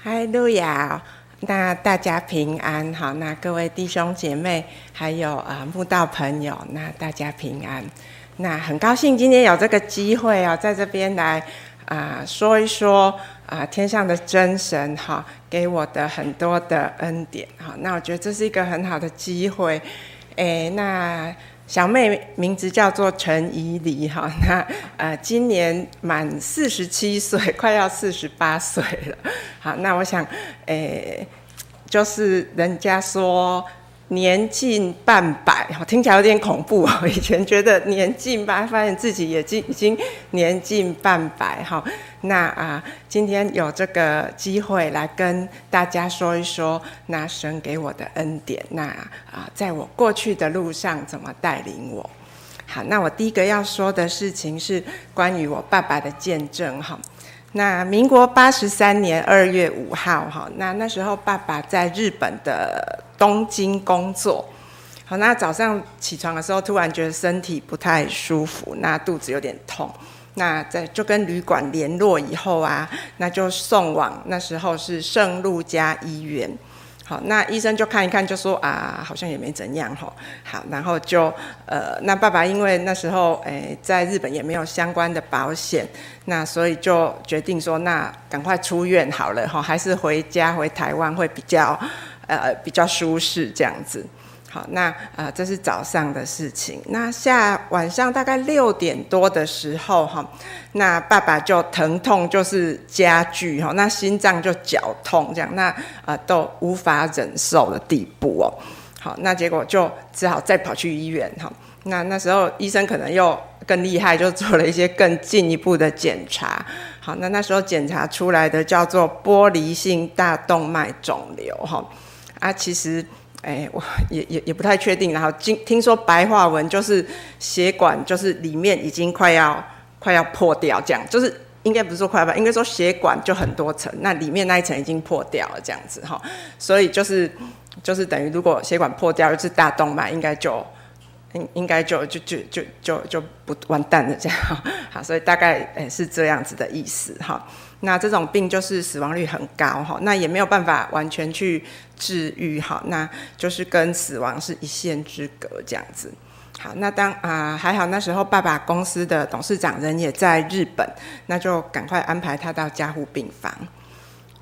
嗨，路亚，那大家平安好，那各位弟兄姐妹，还有啊慕道朋友，那大家平安。那很高兴今天有这个机会啊，在这边来啊说一说啊天上的真神哈给我的很多的恩典哈。那我觉得这是一个很好的机会，诶，那。小妹名字叫做陈怡梨哈，那呃今年满四十七岁，快要四十八岁了。好，那我想，诶、就是人家说。年近半百，听起来有点恐怖哦。以前觉得年近半，发现自己也已已经年近半百，哈。那啊，今天有这个机会来跟大家说一说，那神给我的恩典，那啊，在我过去的路上怎么带领我。好，那我第一个要说的事情是关于我爸爸的见证，哈。那民国八十三年二月五号，哈，那那时候爸爸在日本的东京工作，好，那早上起床的时候，突然觉得身体不太舒服，那肚子有点痛，那在就跟旅馆联络以后啊，那就送往那时候是圣路加医院。好，那医生就看一看，就说啊，好像也没怎样吼。好，然后就呃，那爸爸因为那时候诶在日本也没有相关的保险，那所以就决定说，那赶快出院好了哈，还是回家回台湾会比较呃比较舒适这样子。那、呃，这是早上的事情。那下晚上大概六点多的时候，哈，那爸爸就疼痛就是加剧，哈，那心脏就绞痛，这样，那、呃、都无法忍受的地步哦。好，那结果就只好再跑去医院，哈。那那时候医生可能又更厉害，就做了一些更进一步的检查。好，那那时候检查出来的叫做玻璃性大动脉肿瘤，哈。啊，其实。哎，我也也也不太确定。然后听听说白话文就是血管就是里面已经快要快要破掉，这样就是应该不是说快要吧，应该说血管就很多层，那里面那一层已经破掉了，这样子哈。所以就是就是等于如果血管破掉，就是大动脉，应该就应应该就就就就就就不完蛋了这样。好，所以大概哎是这样子的意思哈。那这种病就是死亡率很高哈，那也没有办法完全去治愈哈，那就是跟死亡是一线之隔这样子。好，那当啊、还好那时候爸爸公司的董事长人也在日本，那就赶快安排他到加护病房。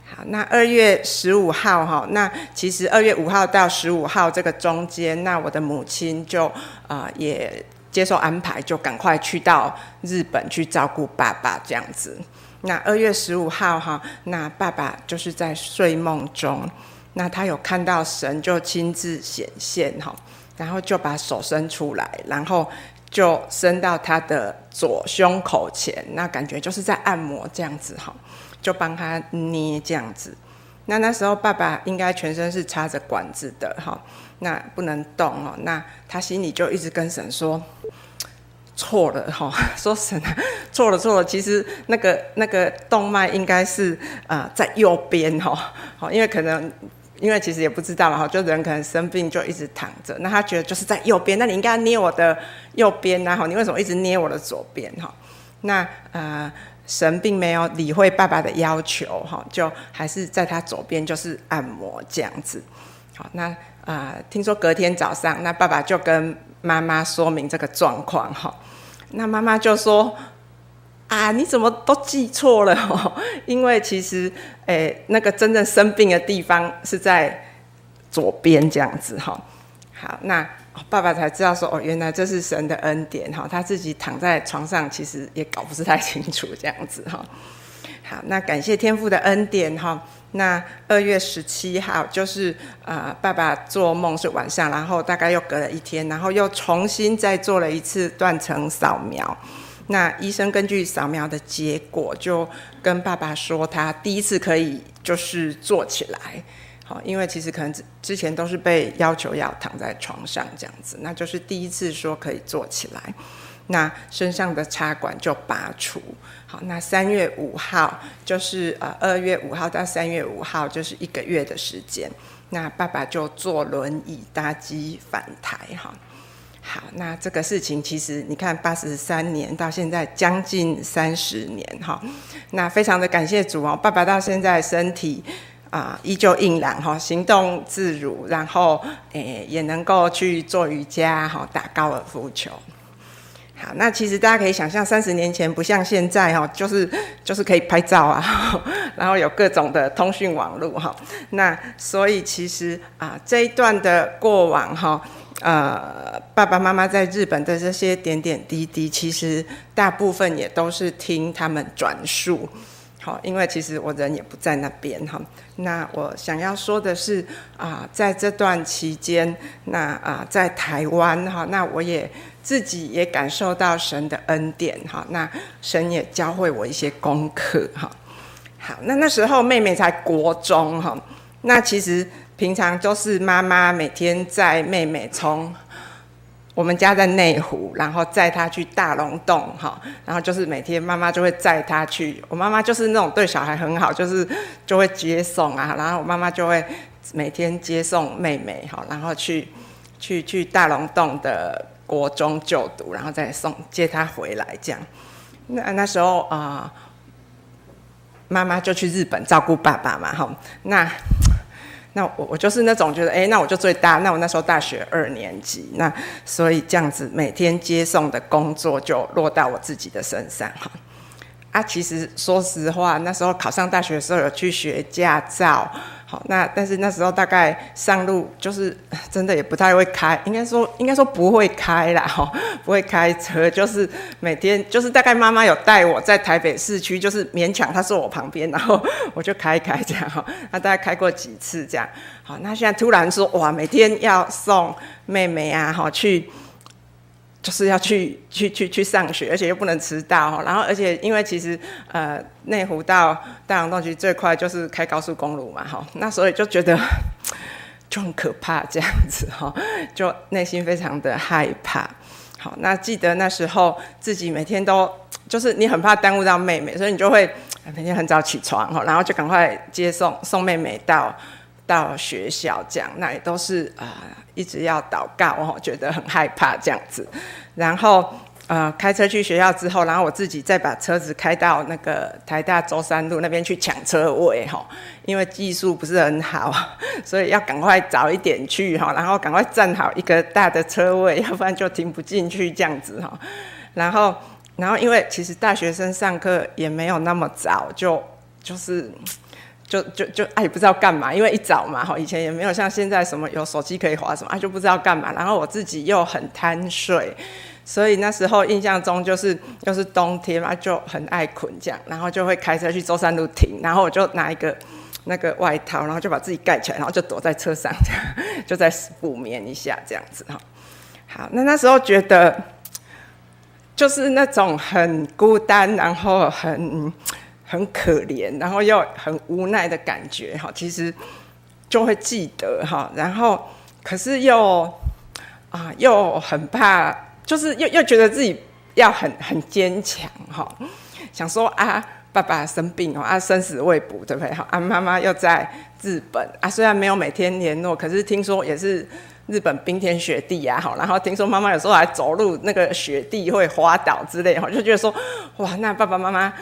好，那二月十五号哈，那其实二月五号到十五号这个中间，那我的母亲就啊、也接受安排，就赶快去到日本去照顾爸爸这样子。那二月十五号哈，那爸爸就是在睡梦中，那他有看到神就亲自显现哈，然后就把手伸出来，然后就伸到他的左胸口前，那感觉就是在按摩这样子哈，就帮他捏这样子。那那时候爸爸应该全身是插着管子的哈，那不能动哦，那他心里就一直跟神说。错了 哈，说神啊，错了错了，其实那个那个动脉应该是啊、在右边哈，好，因为可能因为其实也不知道了哈，就人可能生病就一直躺着，那他觉得就是在右边，那你应该捏我的右边呐哈，你为什么一直捏我的左边哈？那呃神并没有理会爸爸的要求哈，就还是在他左边就是按摩这样子，好，那啊、呃、听说隔天早上那爸爸就跟妈妈说明这个状况哈。那妈妈就说：“啊，你怎么都记错了哦？因为其实，诶，那个真正生病的地方是在左边这样子哈。好，那爸爸才知道说，哦，原来这是神的恩典哈。他自己躺在床上，其实也搞不是太清楚这样子哈。好，那感谢天父的恩典哈。那二月十七号就是、呃，爸爸做梦是晚上，然后大概又隔了一天，然后又重新再做了一次断层扫描。那医生根据扫描的结果，就跟爸爸说，他第一次可以就是坐起来。好，因为其实可能之前都是被要求要躺在床上这样子，那就是第一次说可以坐起来。那身上的插管就拔除，那三月五号就是呃二月五号到三月五号就是一个月的时间，那爸爸就坐轮椅搭机返台哈，好，那这个事情其实你看，八十三年到现在将近三十年哈，那非常的感谢主哦，爸爸到现在身体啊依旧硬朗哈，行动自如，然后诶也能够去做瑜伽哈，打高尔夫球。好，那其实大家可以想象，三十年前不像现在哈，就是就是可以拍照啊，然后有各种的通讯网络哈。那所以其实啊，这一段的过往哈，呃，爸爸妈妈在日本的这些点点滴滴，其实大部分也都是听他们转述。好，因为其实我人也不在那边哈。那我想要说的是啊，在这段期间，那啊，在台湾哈，那我也。自己也感受到神的恩典哈，那神也教会我一些功课哈。好，那那时候妹妹才国中哈，那其实平常都是妈妈每天在妹妹从我们家在内湖，然后载他去大龙洞哈，然后就是每天妈妈就会载他去。我妈妈就是那种对小孩很好，就是就会接送啊，然后我妈妈就会每天接送妹妹哈，然后去去去大龙洞的。国中就读，然后再送接他回来，这样。那那时候啊，妈、妈就去日本照顾爸爸嘛，哈。那那我我就是那种觉得，哎，那我就最大。那我那时候大学二年级，那所以这样子每天接送的工作就落到我自己的身上，哈。啊，其实说实话，那时候考上大学的时候有去学驾照。好，那但是那时候大概上路就是真的也不太会开，应该说应该说不会开啦，哈，不会开车，就是每天就是大概妈妈有带我在台北市区，就是勉强她坐我旁边，然后 我就开开这样哈，那大概开过几次这样，好，那现在突然说哇，每天要送妹妹啊，哈，去。就是要去去去去上学，而且又不能迟到，然后而且因为其实呃内湖到大洋洞其实最快就是开高速公路嘛哈，那所以就觉得 就很可怕这样子哈，就内心非常的害怕。好，那记得那时候自己每天都就是你很怕耽误到妹妹，所以你就会每天很早起床哈，然后就赶快接送送妹妹到。到学校这样，那也都是啊、一直要祷告哦，觉得很害怕这样子。然后呃，开车去学校之后，然后我自己再把车子开到那个台大舟山路那边去抢车位哈，因为技术不是很好，所以要赶快早一点去哈，然后赶快站好一个大的车位，要不然就停不进去这样子哈。然后，然后因为其实大学生上课也没有那么早，就就是。就就就哎，不知道干嘛，因为一早嘛，哈，以前也没有像现在什么有手机可以滑什么，啊，就不知道干嘛。然后我自己又很贪睡，所以那时候印象中就是又是冬天嘛，就很爱困这样，然后就会开车去舟山路停，然后我就拿一个那个外套，然后就把自己盖起来，然后就躲在车上这样，就在补眠一下这样子哈。好，那那时候觉得就是那种很孤单，然后很。很可怜，然后又很无奈的感觉哈，其实就会记得哈，然后可是又啊又很怕，就是又又觉得自己要很很坚强哈，想说啊爸爸生病哦啊生死未卜对不对哈啊妈妈又在日本啊虽然没有每天联络，可是听说也是日本冰天雪地啊好，然后听说妈妈有时候还走路那个雪地会滑倒之类哈，就觉得说哇那爸爸妈妈。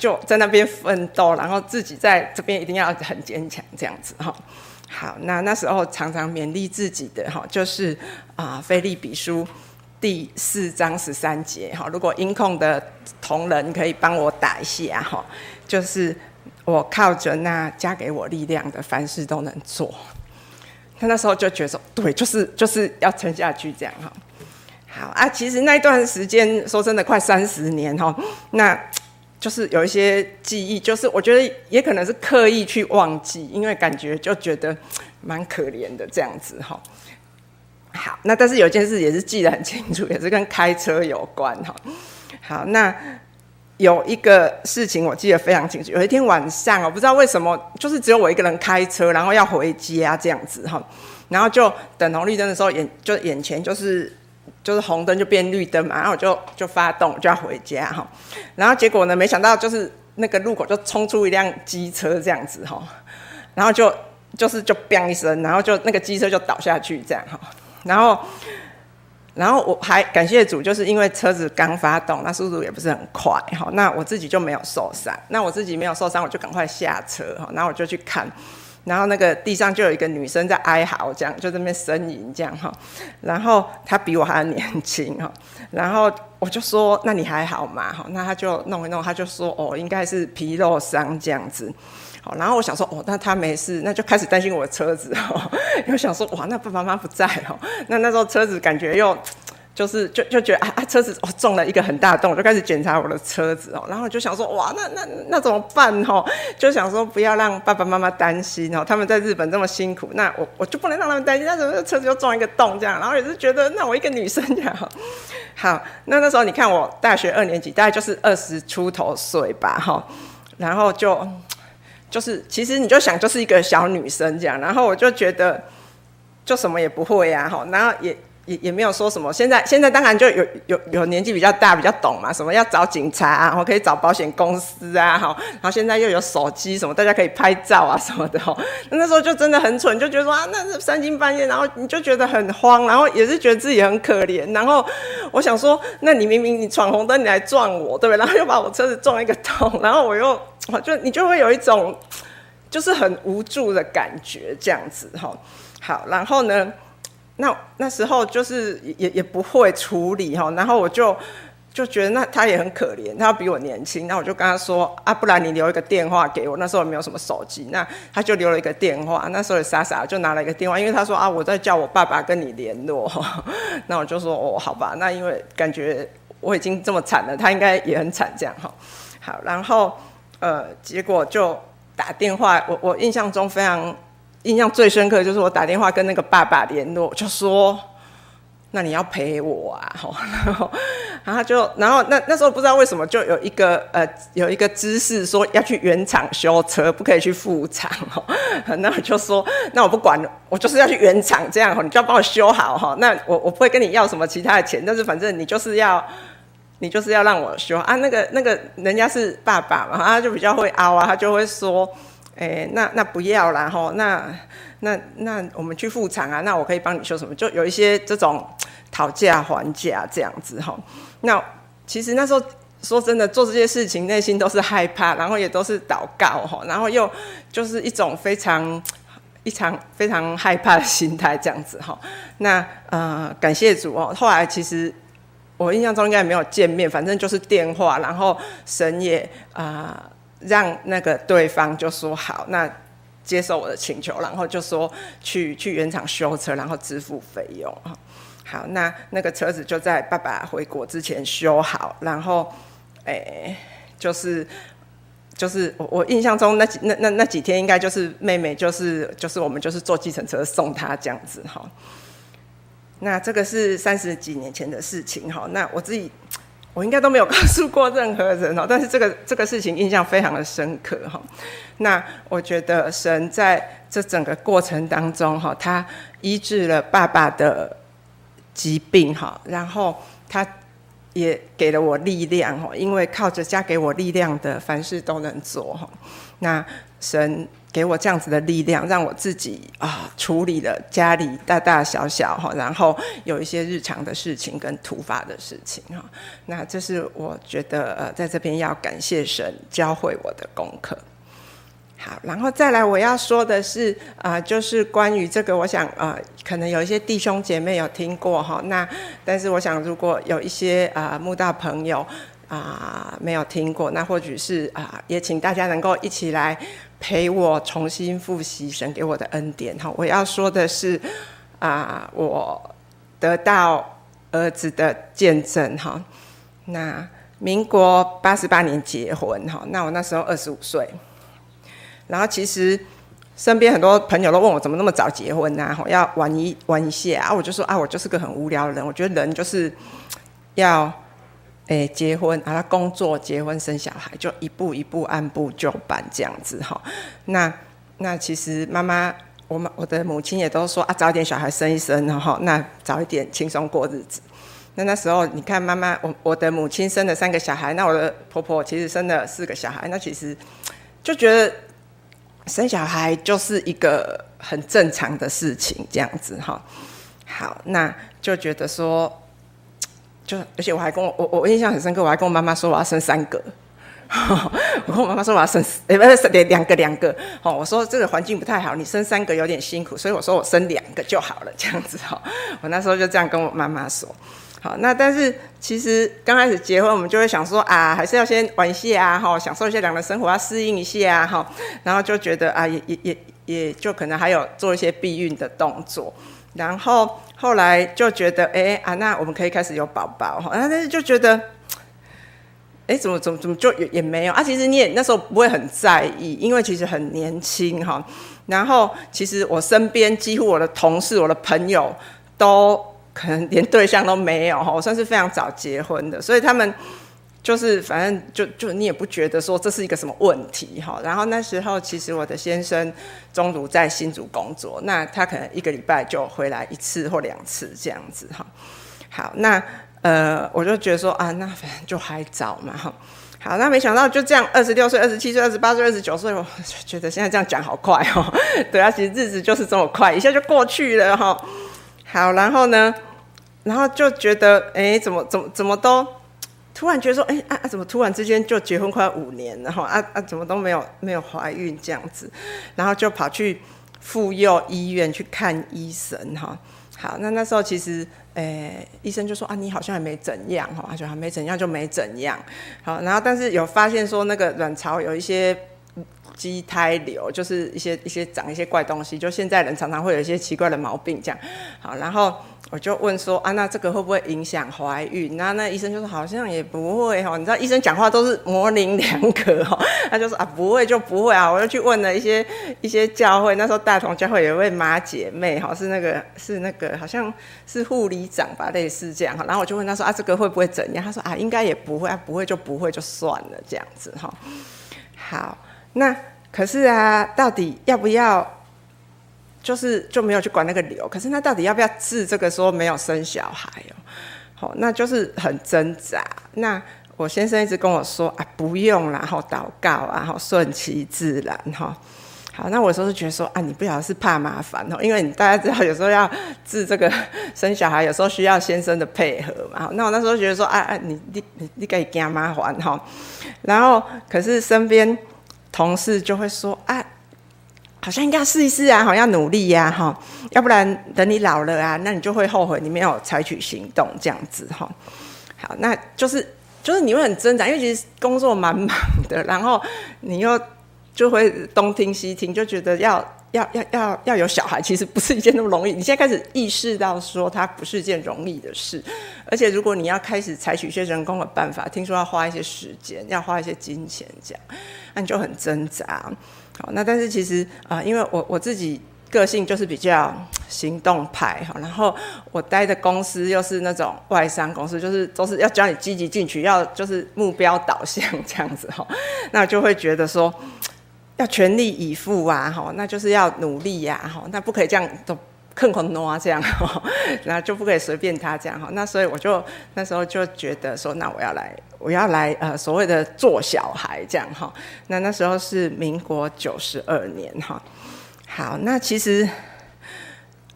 就在那边奋斗，然后自己在这边一定要很坚强，这样子哈。好，那那时候常常勉励自己的哈，就是啊，《腓立比书》第四章十三节哈。如果音控的同仁可以帮我打一下哈，就是我靠着那加给我力量的，凡事都能做。他那时候就觉得，对，就是就是要撑下去这样哈。好啊，其实那段时间说真的，快三十年哈，那。就是有一些记忆，就是我觉得也可能是刻意去忘记，因为感觉就觉得蛮可怜的这样子哈。好，那但是有一件事也是记得很清楚，也是跟开车有关哈。好，那有一个事情我记得非常清楚，有一天晚上我不知道为什么，就是只有我一个人开车，然后要回家这样子哈，然后就等红绿灯的时候，眼就眼前就是。就是红灯就变绿灯嘛，然后我就就发动我就要回家哈，然后结果呢，没想到就是那个路口就冲出一辆机车这样子哈，然后就就是就砰一声，然后就那个机车就倒下去这样哈，然后然后我还感谢主，就是因为车子刚发动，那速度也不是很快哈，那我自己就没有受伤。那我自己没有受伤，我就赶快下车哈，然后我就去看。然后那个地上就有一个女生在哀嚎，这样就在那边呻吟这样哈。然后她比我还年轻哈。然后我就说：“那你还好吗？”哈，那她就弄一弄，她就说：“哦，应该是皮肉伤这样子。”好，然后我想说：“哦，那她没事。”那就开始担心我的车子哈。又想说：“哇，那爸爸妈妈不在哦。”那那时候车子感觉又。就是就就觉得啊啊车子哦中了一个很大洞，我就开始检查我的车子哦，然后就想说哇那那那怎么办哦？就想说不要让爸爸妈妈担心哦，他们在日本这么辛苦，那我我就不能让他们担心，那怎么车子又撞一个洞这样？然后也是觉得那我一个女生这样好，那那时候你看我大学二年级，大概就是二十出头岁吧哈，然后就就是其实你就想就是一个小女生这样，然后我就觉得就什么也不会呀哈，然后也。也也没有说什么，现在现在当然就有有有年纪比较大比较懂嘛，什么要找警察啊，我可以找保险公司啊，哈，然后现在又有手机什么，大家可以拍照啊什么的哈。那时候就真的很蠢，就觉得说啊，那是三更半夜，然后你就觉得很慌，然后也是觉得自己很可怜，然后我想说，那你明明你闯红灯你来撞我，对不对？然后又把我车子撞一个洞，然后我又我就你就会有一种就是很无助的感觉，这样子哈。好，然后呢？那那时候就是也也不会处理哈，然后我就就觉得那他也很可怜，他比我年轻，那我就跟他说啊，不然你留一个电话给我。那时候没有什么手机，那他就留了一个电话。那时候也傻傻就拿了一个电话，因为他说啊，我在叫我爸爸跟你联络。那我就说哦，好吧，那因为感觉我已经这么惨了，他应该也很惨这样哈。好，然后呃，结果就打电话，我我印象中非常。印象最深刻就是我打电话跟那个爸爸联络，就说：“那你要陪我啊！” 然后，然后就，然后那那时候不知道为什么就有一个呃有一个知识说要去原厂修车，不可以去副厂哈。那我就说：“那我不管了，我就是要去原厂这样哈，你就要帮我修好哈。那我我不会跟你要什么其他的钱，但是反正你就是要你就是要让我修啊。那个那个人家是爸爸嘛，他就比较会凹啊，他就会说。”哎、那那不要啦吼，那那那我们去复厂啊，那我可以帮你修什么？就有一些这种 讨价还价这样子吼。那其实那时候说真的，做这些事情内心都是害怕，然后也都是祷告吼，然后又就是一种非常一场非常害怕的心态这样子哈。那呃，感谢主哦。后来其实我印象中应该没有见面，反正就是电话，然后神也啊。让那个对方就说好，那接受我的请求，然后就说去去原厂修车，然后支付费用啊。好，那那个车子就在爸爸回国之前修好，然后哎、欸，就是就是我我印象中那几那那那几天应该就是妹妹就是就是我们就是坐计程车送她这样子哈。那这个是三十几年前的事情哈。那我自己。我应该都没有告诉过任何人哦，但是这个这个事情印象非常的深刻哈。那我觉得神在这整个过程当中哈，他医治了爸爸的疾病哈，然后他也给了我力量哈，因为靠着加给我力量的，凡事都能做哈。那神。给我这样子的力量，让我自己啊处理了家里大大小小哈，然后有一些日常的事情跟突发的事情哈。那这是我觉得呃，在这边要感谢神教会我的功课。好，然后再来我要说的是啊，就是关于这个，我想啊，可能有一些弟兄姐妹有听过哈。那但是我想，如果有一些啊慕道朋友啊没有听过，那或许是啊，也请大家能够一起来。陪我重新复习神给我的恩典哈！我要说的是啊，我得到儿子的见证哈。那民国八十八年结婚哈，那我那时候二十五岁。然后其实身边很多朋友都问我怎么那么早结婚呢？哈，要玩一玩一下啊！我就说啊，我就是个很无聊的人，我觉得人就是要。哎，结婚，然后工作，结婚，生小孩，就一步一步按部就班这样子哈。那那其实妈妈，我们我的母亲也都说啊，早一点小孩生一生然后，那早一点轻松过日子。那那时候你看妈妈，我我的母亲生了三个小孩，那我的婆婆其实生了四个小孩，那其实就觉得生小孩就是一个很正常的事情这样子哈。好，那就觉得说。就而且我还跟我我我印象很深刻，我还跟我妈妈说我要生三个。我跟我妈妈说我要生，哎，不是两两个两个。哦，我说这个环境不太好，你生三个有点辛苦，所以我说我生两个就好了，这样子哈。我那时候就这样跟我妈妈说。好，那但是其实刚开始结婚，我们就会想说啊，还是要先玩一下啊，哈，享受一下两人生活，要适应一下啊，哈，然后就觉得啊，也也也也就可能还有做一些避孕的动作，然后后来就觉得，哎啊，那我们可以开始有宝宝哈，但是就觉得。哎，怎么怎么怎么就也也没有啊？其实你也那时候不会很在意，因为其实很年轻哈。然后其实我身边几乎我的同事、我的朋友都可能连对象都没有哈。我算是非常早结婚的，所以他们就是反正就就你也不觉得说这是一个什么问题哈。然后那时候其实我的先生中途在新竹工作，那他可能一个礼拜就回来一次或两次这样子哈。好，那。呃，我就觉得说啊，那反正就还早嘛，哈。好，那没想到就这样，二十六岁、二十七岁、二十八岁、二十九岁，我觉得现在这样讲好快哦。对啊，其实日子就是这么快，一下就过去了哈。好，然后呢，然后就觉得，哎，怎么怎么怎么都突然觉得说，哎啊啊，怎么突然之间就结婚快五年了哈？啊啊，怎么都没有没有怀孕这样子，然后就跑去妇幼医院去看医生哈。好，那那时候其实。诶、欸，医生就说啊，你好像还没怎样哈，他说还没怎样就没怎样。好，然后但是有发现说那个卵巢有一些。畸胎瘤就是一些一些长一些怪东西，就现在人常常会有一些奇怪的毛病这样。好，然后我就问说啊，那这个会不会影响怀孕？那那医生就说好像也不会哈。你知道医生讲话都是模棱两可哈，他就说啊不会就不会啊。我就去问了一些一些教会，那时候大同教会有一位马姐妹哈，是那个是那个好像是护理长吧，类似这样哈。然后我就问他说啊，这个会不会怎样？他说啊，应该也不会啊，不会就不会就算了这样子哈。好。那可是啊，到底要不要？就是就没有去管那个瘤。可是那到底要不要治这个？说没有生小孩哦，好，那就是很挣扎。那我先生一直跟我说啊，不用啦，然后祷告啊，好顺其自然哈。好，那我有时候是觉得说啊，你不晓得是怕麻烦哦，因为你大家知道有时候要治这个 生小孩，有时候需要先生的配合嘛。那我那时候觉得说啊啊，你你你你可以惊麻烦哈。然后可是身边。同事就会说：“啊，好像应该要试一试啊，好像要努力呀，哈，要不然等你老了啊，那你就会后悔你没有采取行动这样子哈。好，那就是就是你会很挣扎，因为其实工作蛮忙的，然后你又就会东听西听，就觉得要要要要要有小孩，其实不是一件那么容易。你现在开始意识到说它不是一件容易的事，而且如果你要开始采取一些人工的办法，听说要花一些时间，要花一些金钱这样。”那你就很挣扎，好，那但是其实啊、因为我我自己个性就是比较行动派哈，然后我待的公司又是那种外商公司，就是都是要教你积极进取，要就是目标导向这样子哈，那就会觉得说要全力以赴啊哈，那就是要努力呀哈，那不可以这样都。坑坑挪啊，这样，然后就不可以随便他这样哈。那所以我就那时候就觉得说，那我要来，我要来呃所谓的做小孩这样哈。那那时候是民国九十二年哈。好，那其实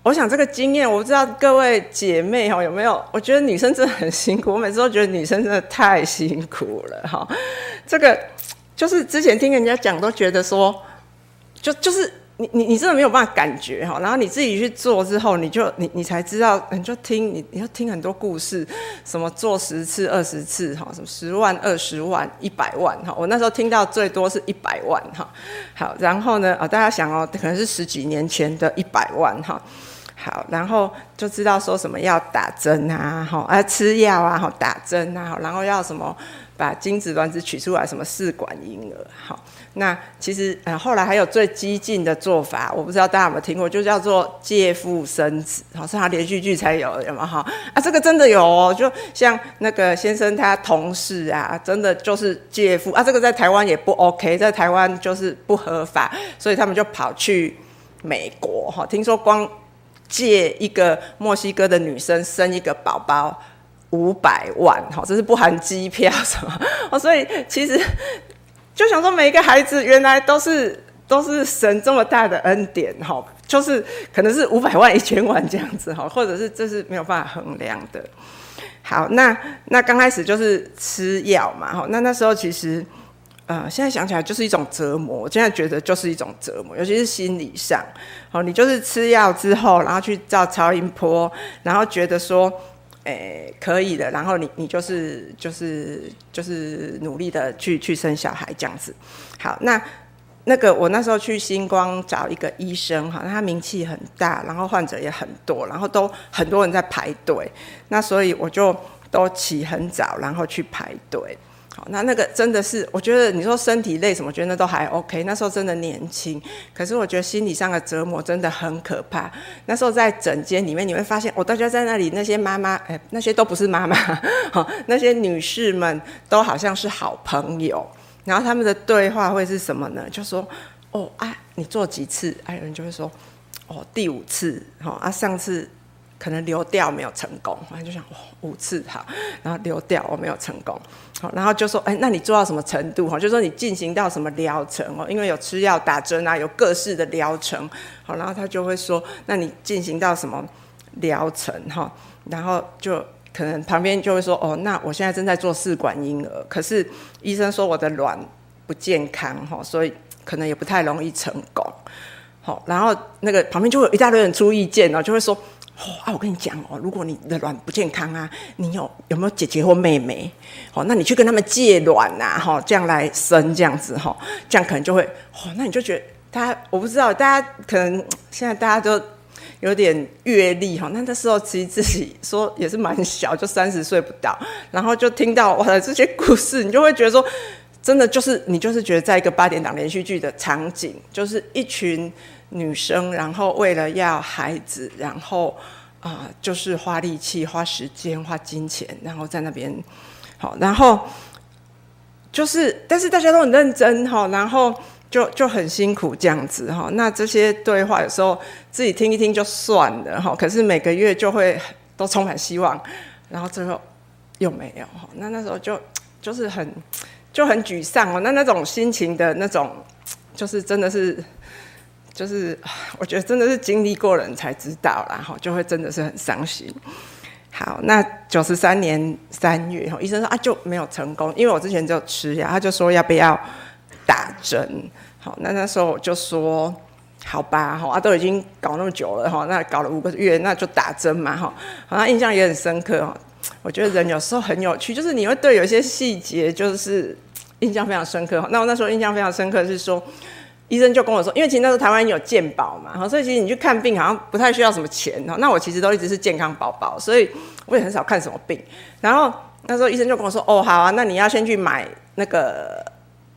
我想这个经验，我不知道各位姐妹哈有没有？我觉得女生真的很辛苦，我每次都觉得女生真的太辛苦了哈。这个就是之前听人家讲，都觉得说，就就是。你你你真的没有办法感觉哈，然后你自己去做之后，你就你你才知道，你就听你你要听很多故事，什么做十次二十次哈，什么十万二十万一百万哈，我那时候听到最多是一百万哈。好，然后呢啊，大家想哦，可能是十几年前的一百万哈。好，然后就知道说什么要打针啊，哈，啊吃药啊，哈，打针啊，然后要什么把精子卵子取出来，什么试管婴儿，好。那其实呃，后来还有最激进的做法，我不知道大家有没有听过，就叫做借腹生子，好，像他连续剧才有，有没有哈？啊，这个真的有哦，就像那个先生他同事啊，真的就是借腹啊，这个在台湾也不 OK，在台湾就是不合法，所以他们就跑去美国哈，听说光借一个墨西哥的女生生一个宝宝五百万哈，这是不含机票什么哦，所以其实。就想说，每一个孩子原来都是都是神这么大的恩典哈，就是可能是五百万一千万这样子哈，或者是这是没有办法衡量的。好，那那刚开始就是吃药嘛，哈，那那时候其实，呃，现在想起来就是一种折磨。我现在觉得就是一种折磨，尤其是心理上，好，你就是吃药之后，然后去照超音波，然后觉得说，诶、可以的，然后你你就是就是就是努力的去去生小孩这样子。好，那。那个我那时候去星光找一个医生哈，他名气很大，然后患者也很多，然后都很多人在排队，那所以我就都起很早，然后去排队。好，那那个真的是，我觉得你说身体累什么，我觉得那都还 OK。那时候真的年轻，可是我觉得心理上的折磨真的很可怕。那时候在诊间里面，你会发现，我大家在那里，那些妈妈，哎，那些都不是妈妈，哈，那些女士们都好像是好朋友。然后他们的对话会是什么呢？就说：“哦，啊，你做几次？”哎，有人就会说：“哦，第五次，哈、哦，啊，上次可能流掉没有成功。”然后就想：“哦，五次好，然后流掉我没有成功。”好，然后就说：“哎，那你做到什么程度？哈，就说你进行到什么疗程哦？因为有吃药、打针啊，有各式的疗程。好，然后他就会说：那你进行到什么疗程？哈，然后就。”可能旁边就会说哦，那我现在正在做试管婴儿，可是医生说我的卵不健康哈，所以可能也不太容易成功。好，然后那个旁边就会有一大堆人出意见哦，就会说哦啊，我跟你讲哦，如果你的卵不健康啊，你有有没有姐姐或妹妹？哦，那你去跟他们借卵呐，哈，这样来生这样子哈，这样可能就会哦，那你就觉得他我不知道，大家可能 现在大家都。有点阅历哈，那那时候其实自己说也是蛮小，就三十岁不到，然后就听到我的这些故事，你就会觉得说，真的就是你就是觉得在一个八点档连续剧的场景，就是一群女生，然后为了要孩子，然后啊、就是花力气、花时间、花金钱，然后在那边好，然后就是，但是大家都很认真哈，然后。就就很辛苦这样子哈，那这些对话有时候自己听一听就算了哈，可是每个月就会都充满希望，然后最后又没有哈，那那时候就就是很就很沮丧哦，那那种心情的那种，就是真的是就是 我觉得真的是经历过人才知道啦哈，就会真的是很伤心。好，那九十三年三月哈，医生说啊就没有成功，因为我之前就吃药，他就说要不要打针。好，那那时候我就说，好吧，哈啊，都已经搞那么久了，哈，那搞了五个月，那就打针嘛，哈，好像印象也很深刻，哈。我觉得人有时候很有趣，就是你会对有些细节就是印象非常深刻。那我那时候印象非常深刻是说，医生就跟我说，因为其实那时候台湾有健保嘛，所以其实你去看病好像不太需要什么钱，哈。那我其实都一直是健康宝宝，所以我也很少看什么病。然后那时候医生就跟我说，哦，好啊，那你要先去买那个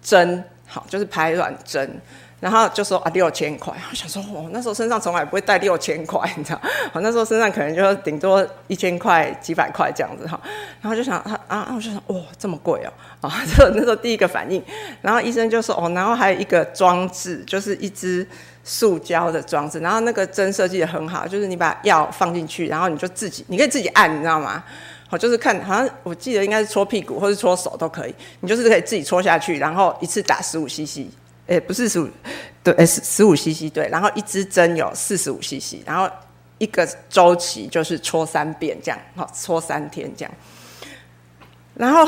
针。好，就是排卵针，然后就说啊六千块，我想说哦，那时候身上从来不会带六千块，你知道？好，那时候身上可能就顶多一千块、几百块这样子哈。然后就想啊啊，我就想哇，这么贵哦啊！这那时候第一个反应，然后医生就说哦，然后还有一个装置，就是一支塑胶的装置，然后那个针设计得很好，就是你把药放进去，然后你就自己，你可以自己按，你知道吗？好，就是看，好像我记得应该是搓屁股或是搓手都可以，你就是可以自己搓下去，然后一次打十五 CC，哎，不是十五，对，十十五 CC 对，然后一支针有四十五 CC，然后一个周期就是搓三遍这样，好，搓三天这样，然后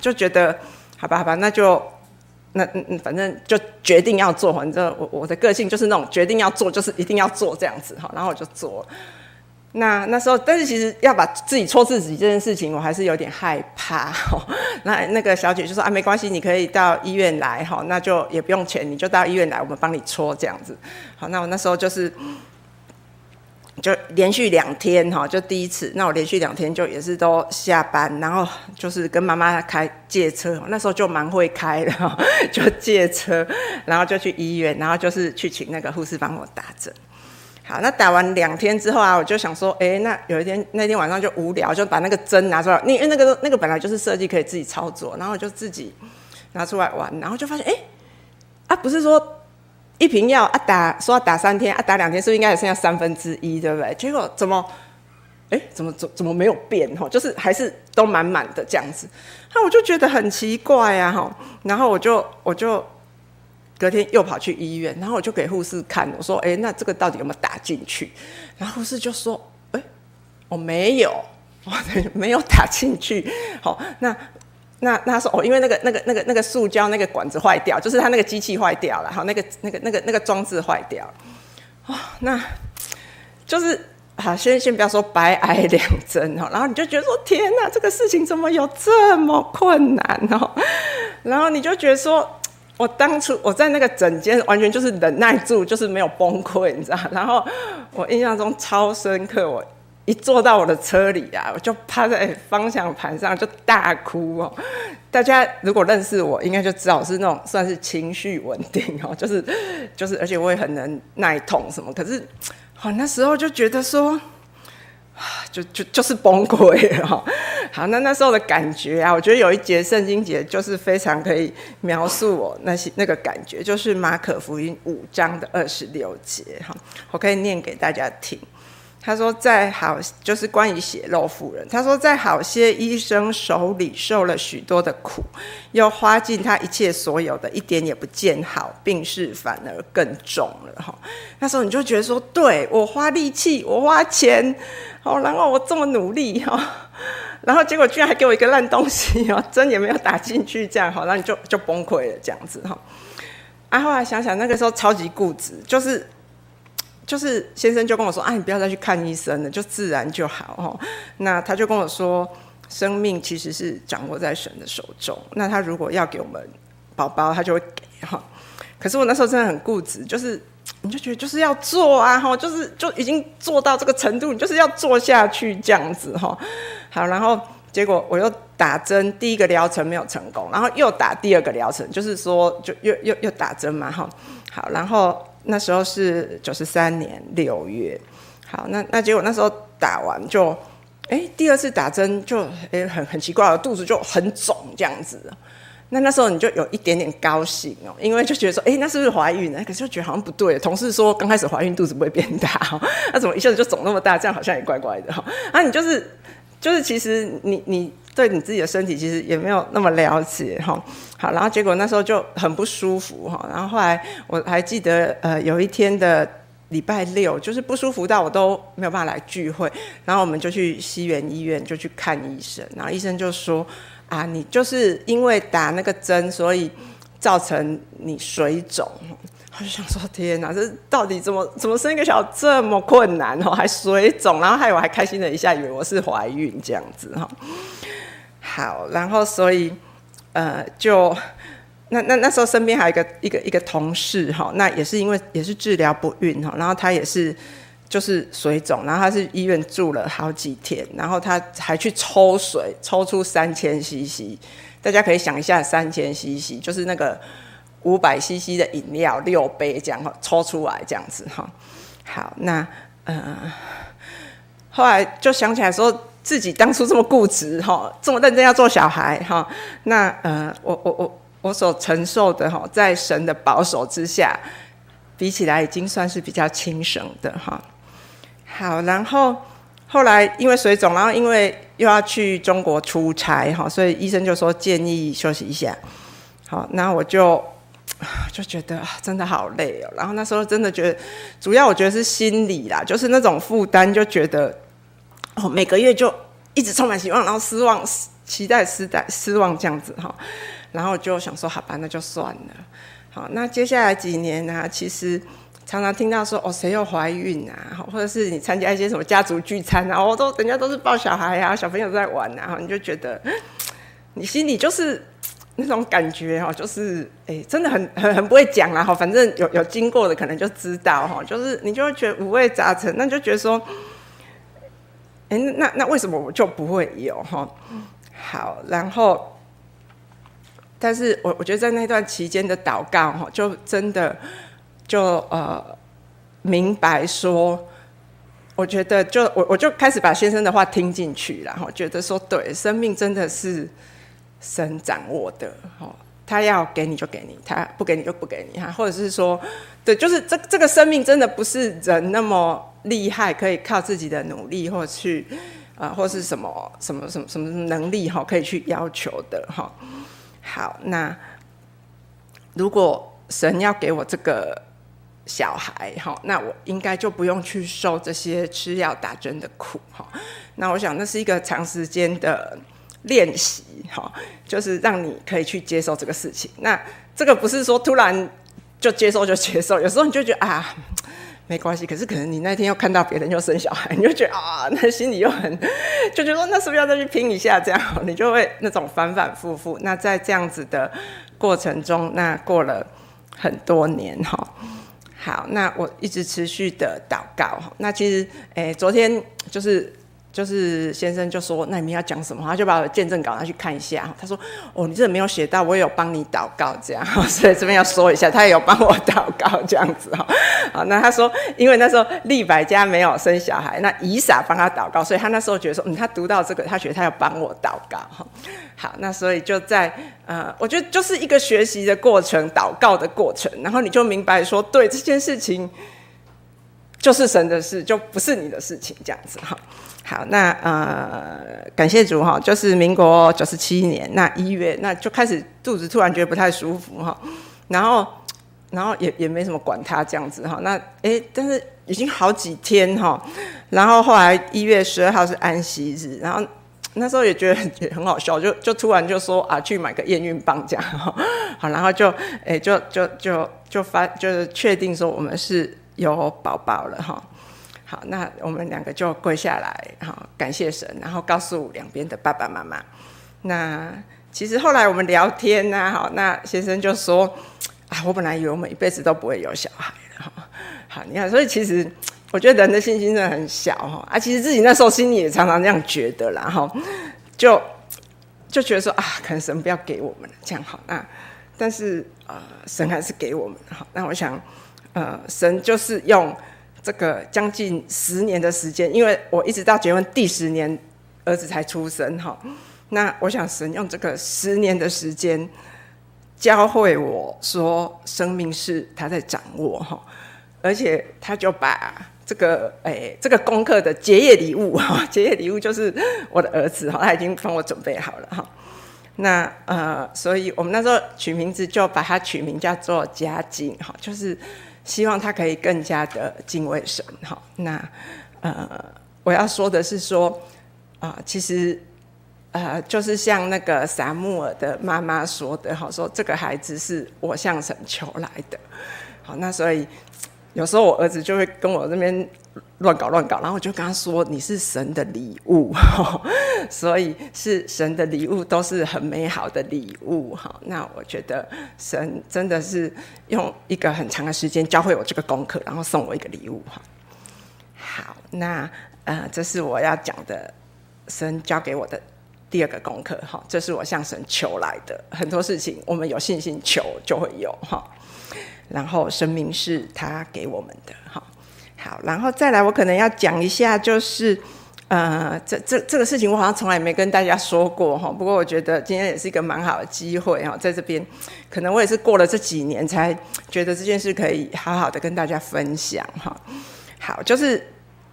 就觉得好吧好吧，那就那嗯嗯，反正就决定要做，反正我我的个性就是那种决定要做就是一定要做这样子哈，然后我就做了。那那时候，但是其实要把自己戳自己这件事情，我还是有点害怕 哦。那那个小姐就说啊，没关系，你可以到医院来哈，那就也不用钱，你就到医院来，我们帮你戳这样子。好，那我那时候就是就连续两天哈，就第一次，那我连续两天就也是都下班，然后就是跟妈妈开借车，那时候就蛮会开的，就借车，然后就去医院，然后就是去请那个护士帮我打针。好，那打完两天之后啊，我就想说，哎、那有一天那天晚上就无聊，就把那个针拿出来，因为那个那个本来就是设计可以自己操作，然后我就自己拿出来玩，然后就发现，哎、啊，不是说一瓶药啊打说要打三天啊打两天，是不是应该也剩下三分之一，对不对？结果怎么，哎、怎么怎怎么没有变哈？就是还是都满满的这样子，那我就觉得很奇怪啊哈，然后我就我就。隔天又跑去医院，然后我就给护士看，我说：“哎，那这个到底有没有打进去？”然后护士就说：“哎，我没有。”我，没有打进去。好、那那那他说哦，因为那个那个那个那个塑胶那个管子坏掉，就是他那个机器坏掉了，好，那个那个那个那个装置坏掉。哦，那就是好，先先不要说白挨两针哈，然后你就觉得说天哪，这个事情怎么有这么困难哦？然后你就觉得说。我当初我在那个整间完全就是忍耐住，就是没有崩溃，你知道？然后我印象中超深刻，我一坐到我的车里啊，我就趴在方向盘上就大哭哦。大家如果认识我，应该就知道我是那种算是情绪稳定哦，就是就是，而且我也很能耐痛什么。可是我那时候就觉得说。就就就是崩溃了。好，那那时候的感觉啊，我觉得有一节圣经节就是非常可以描述我那些那个感觉，就是马可福音五章的二十六节哈，我可以念给大家听。他说，在好就是关于血肉妇人。他说，在好些医生手里受了许多的苦，又花尽他一切所有的，一点也不见好，病势反而更重了哈。那时候你就觉得说，对，我花力气，我花钱，哦，然后我这么努力哈，然后结果居然还给我一个烂东西哦，针也没有打进去，这样哈，然后你就就崩溃了这样子哈。啊，后来想想那个时候超级固执，就是。就是先生就跟我说：“啊，你不要再去看医生了，就自然就好。”哦，那他就跟我说：“生命其实是掌握在神的手中。那他如果要给我们宝宝，他就会给哈。可是我那时候真的很固执，就是你就觉得就是要做啊，哈，就是就已经做到这个程度，你就是要做下去这样子哈。好，然后结果我又打针，第一个疗程没有成功，然后又打第二个疗程，就是说就又又又打针嘛，哈。好，然后。那时候是九十三年六月，好，那那结果那时候打完就，哎，第二次打针就，哎，很很奇怪，我肚子就很肿这样子。那那时候你就有一点点高兴哦，因为就觉得说，哎，那是不是怀孕了？可是就觉得好像不对。同事说刚开始怀孕肚子不会变大，那怎么一下子就肿那么大？这样好像也怪怪的哈。啊，你就是就是其实你你。对你自己的身体其实也没有那么了解哈，好，然后结果那时候就很不舒服哈，然后后来我还记得呃有一天的礼拜六，就是不舒服到我都没有办法来聚会，然后我们就去西园医院就去看医生，然后医生就说啊，你就是因为打那个针，所以造成你水肿。我就想说，天哪，这到底怎么怎么生一个小孩这么困难哦，还水肿，然后害我还开心了一下，以为我是怀孕这样子哈。好，然后所以，呃，就那那那时候身边还有一个一个一个同事哈，那也是因为也是治疗不孕哈，然后他也是就是水肿，然后他是医院住了好几天，然后他还去抽水，抽出三千 CC，大家可以想一下三千 CC 就是那个五百 CC 的饮料六杯这样哈，抽出来这样子哈。好，那呃，后来就想起来说。自己当初这么固执哈，这么认真要做小孩哈，那呃，我我我我所承受的哈，在神的保守之下，比起来已经算是比较轻省的哈。好，然后后来因为水肿，然后因为又要去中国出差哈，所以医生就说建议休息一下。好，那我就就觉得真的好累哦。然后那时候真的觉得，主要我觉得是心理啦，就是那种负担，就觉得。哦，每个月就一直充满希望，然后失望、期待、失待、失望这样子哈，然后就想说，好吧，那就算了。好，那接下来几年呢、其实常常听到说，哦，谁又怀孕啊？或者是你参加一些什么家族聚餐啊？我都人家都是抱小孩啊，小朋友在玩啊，你就觉得你心里就是那种感觉哈，就是哎，真的很很很不会讲啦哈，反正有有经过的可能就知道哈，就是你就会觉得五味杂陈，那就觉得说。哎，那那为什么我就不会有哈？好，然后，但是我我觉得在那段期间的祷告哈，就真的就呃明白说，我觉得就我我就开始把先生的话听进去了哈，觉得说对，生命真的是神掌握的哈，他要给你就给你，他不给你就不给你哈，或者是说，对，就是这这个生命真的不是人那么。厉害，可以靠自己的努力，或去啊、呃，或是什么什么什么什么能力哈，可以去要求的哈。好，那如果神要给我这个小孩哈，那我应该就不用去受这些吃药打针的苦哈。那我想那是一个长时间的练习哈，就是让你可以去接受这个事情。那这个不是说突然就接受就接受，有时候你就觉得啊。没关系，可是可能你那天又看到别人又生小孩，你就觉得啊，那心里又很，就觉得说那是不是要再去拼一下？这样你就会那种反反复复。那在这样子的过程中，那过了很多年哈。好，那我一直持续的祷告。那其实，诶，昨天就是。就是先生就说：“那你们要讲什么？”他就把我的见证稿拿去看一下。他说：“哦，你这没有写到，我也有帮你祷告这样，所以这边要说一下，他也有帮我祷告这样子哈。好，那他说，因为那时候利百家没有生小孩，那以撒帮他祷告，所以他那时候觉得说，嗯，他读到这个，他觉得他要帮我祷告哈。好，那所以就在呃，我觉得就是一个学习的过程，祷告的过程，然后你就明白说，对这件事情就是神的事，就不是你的事情这样子哈。”，好那呃，感谢主哈，就是民国九十七年那一月，那就开始肚子突然觉得不太舒服哈，然后然后也也没什么管他这样子哈，那哎，但是已经好几天哈，然后后来一月十二号是安息日，然后那时候也觉得也很好笑，就就突然就说啊，去买个验孕棒这样哈，好，然后就哎就就就就发就是确定说我们是有宝宝了哈。好，那我们两个就跪下来，好，感谢神，然后告诉两边的爸爸妈妈。那其实后来我们聊天呢，好，那先生就说啊，我本来以为我们一辈子都不会有小孩的哈。好，你看，所以其实我觉得人的信心真的很小哈。啊，其实自己那时候心里也常常这样觉得啦，哈，就就觉得说啊，可能神不要给我们了，这样好。那但是呃，神还是给我们好。那我想，呃，神就是用。这个将近十年的时间，因为我一直到结婚第十年，儿子才出生哈。那我想神用这个十年的时间，教会我说，生命是他在掌握哈，而且他就把这个哎这个功课的结业礼物哈，结业礼物就是我的儿子哈，他已经帮我准备好了哈。那呃，所以我们那时候取名字就把它取名叫做家境哈，就是。希望他可以更加的敬畏神，哈。那呃，我要说的是说啊、其实呃，就是像那个撒母耳的妈妈说的，哈，说这个孩子是我向神求来的，好，那所以有时候我儿子就会跟我这边。乱搞乱搞，然后我就跟他说：“你是神的礼物，所以是神的礼物，都是很美好的礼物。”哈，那我觉得神真的是用一个很长的时间教会我这个功课，然后送我一个礼物。哈，好，那呃，这是我要讲的，神教给我的第二个功课。哈，这是我向神求来的，很多事情我们有信心求就会有。哈，然后生命是他给我们的。哈。好，然后再来，我可能要讲一下，就是，呃，这这这个事情，我好像从来没跟大家说过哈。不过我觉得今天也是一个蛮好的机会哈，在这边，可能我也是过了这几年才觉得这件事可以好好的跟大家分享哈。好，就是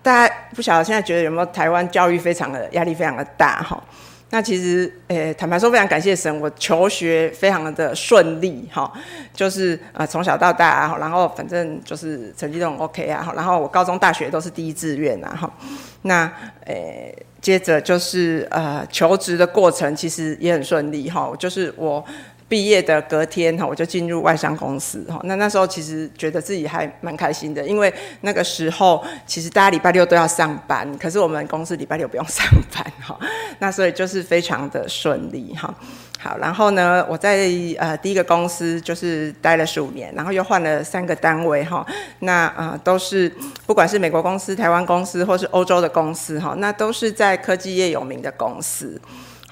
大家不晓得现在觉得有没有台湾教育非常的压力非常的大哈。那其实，诶、坦白说，非常感谢神，我求学非常的顺利，哈，就是呃从小到大啊，然后反正就是成绩都很 OK 啊，然后我高中、大学都是第一志愿啊，哈，那诶、接着就是呃求职的过程其实也很顺利，哈，就是我。毕业的隔天哈，我就进入外商公司哈。那那时候其实觉得自己还蛮开心的，因为那个时候其实大家礼拜六都要上班，可是我们公司礼拜六不用上班哈。那所以就是非常的顺利哈。好，然后呢，我在呃第一个公司就是待了十五年，然后又换了三个单位哈。那呃都是不管是美国公司、台湾公司或是欧洲的公司哈，那都是在科技业有名的公司。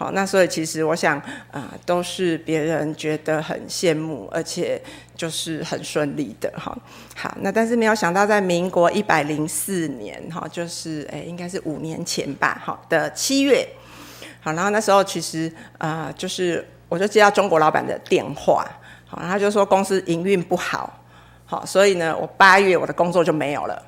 好，那所以其实我想，啊、都是别人觉得很羡慕，而且就是很顺利的哈。好，那但是没有想到，在民国一百零四年，哈，就是诶，应该是五年前吧，好的七月，好，然后那时候其实啊、呃，就是我就接到中国老板的电话，好，然后他就说公司营运不好，好，所以呢，我八月我的工作就没有了。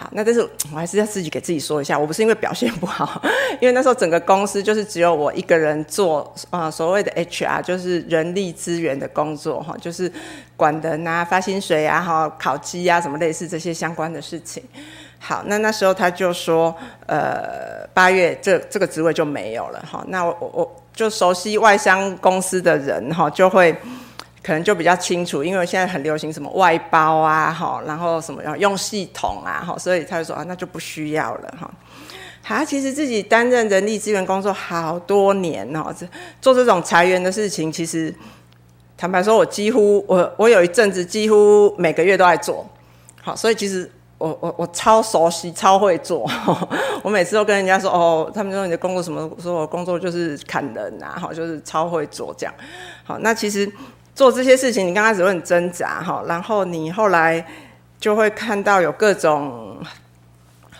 好，那但是我还是要自己给自己说一下，我不是因为表现不好，因为那时候整个公司就是只有我一个人做啊、所谓的 HR 就是人力资源的工作哈，就是管人啊、发薪水啊、哈考绩啊什么类似这些相关的事情。好，那那时候他就说，呃，八月这这个职位就没有了哈。那我我我就熟悉外商公司的人哈，就会。可能就比较清楚，因为现在很流行什么外包啊，哈，然后什么要用系统啊，哈，所以他就说啊，那就不需要了，哈。他其实自己担任人力资源工作好多年哦，这做这种裁员的事情，其实坦白说，我几乎我我有一阵子几乎每个月都在做，好，所以其实我我我超熟悉，超会做。我每次都跟人家说，哦，他们说你的工作什么？说我工作就是砍人啊，好，就是超会做这样。好，那其实。做这些事情，你刚开始会很挣扎哈，然后你后来就会看到有各种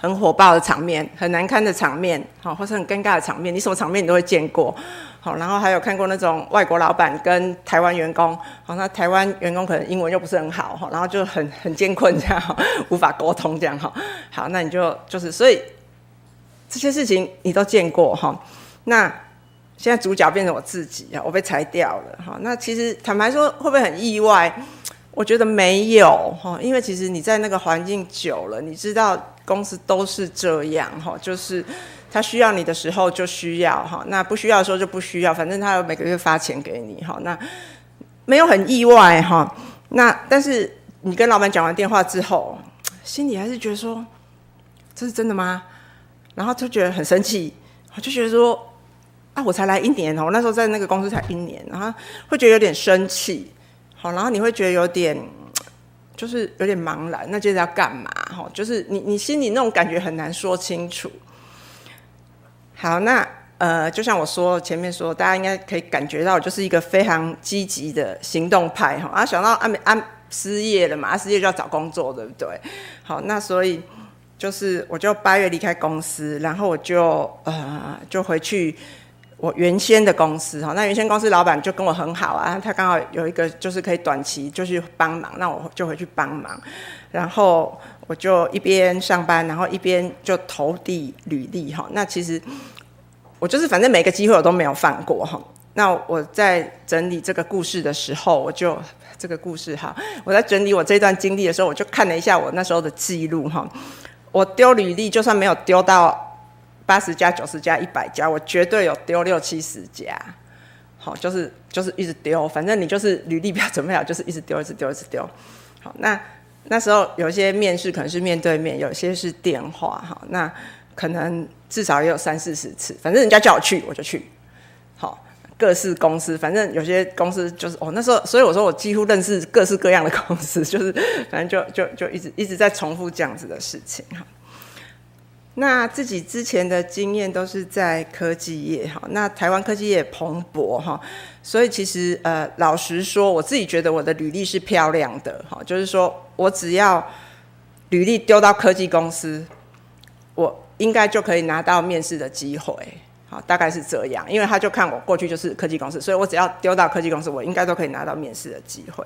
很火爆的场面、很难堪的场面，好，或是很尴尬的场面，你什么场面你都会见过，好，然后还有看过那种外国老板跟台湾员工，好，那台湾员工可能英文又不是很好哈，然后就很很艰困这样，无法沟通这样哈，好，那你就就是所以这些事情你都见过哈，那。现在主角变成我自己啊，我被裁掉了哈。那其实坦白说，会不会很意外？我觉得没有哈，因为其实你在那个环境久了，你知道公司都是这样哈，就是他需要你的时候就需要哈，那不需要的时候就不需要，反正他有每个月发钱给你哈。那没有很意外哈。那但是你跟老板讲完电话之后，心里还是觉得说这是真的吗？然后就觉得很生气，就觉得说。啊，我才来一年哦，那时候在那个公司才一年，然后会觉得有点生气，好，然后你会觉得有点，就是有点茫然，那接着要干嘛？哈，就是你你心里那种感觉很难说清楚。好，那呃，就像我说前面说，大家应该可以感觉到，就是一个非常积极的行动派哈。啊，想到啊啊失业了嘛，啊失业就要找工作，对不对？好，那所以就是我就八月离开公司，然后我就呃就回去。我原先的公司哈，那原先公司老板就跟我很好啊，他刚好有一个就是可以短期就去帮忙，那我就回去帮忙，然后我就一边上班，然后一边就投递履历哈。那其实我就是反正每个机会我都没有放过哈。那我在整理这个故事的时候，我就这个故事哈，我在整理我这段经历的时候，我就看了一下我那时候的记录哈。我丢履历就算没有丢到。八十家、九十家、一百家，我绝对有丢六七十家，好，就是就是一直丢，反正你就是履历表准备好，就是一直丢，一直丢，一直丢。好，那那时候有些面试可能是面对面，有些是电话，哈，那可能至少也有三四十次，反正人家叫我去，我就去。好，各式公司，反正有些公司就是哦，那时候，所以我说我几乎认识各式各样的公司，就是反正就就就一直一直在重复这样子的事情，哈。那自己之前的经验都是在科技业哈，那台湾科技业蓬勃哈，所以其实呃老实说，我自己觉得我的履历是漂亮的哈，就是说我只要履历丢到科技公司，我应该就可以拿到面试的机会，好，大概是这样，因为他就看我过去就是科技公司，所以我只要丢到科技公司，我应该都可以拿到面试的机会，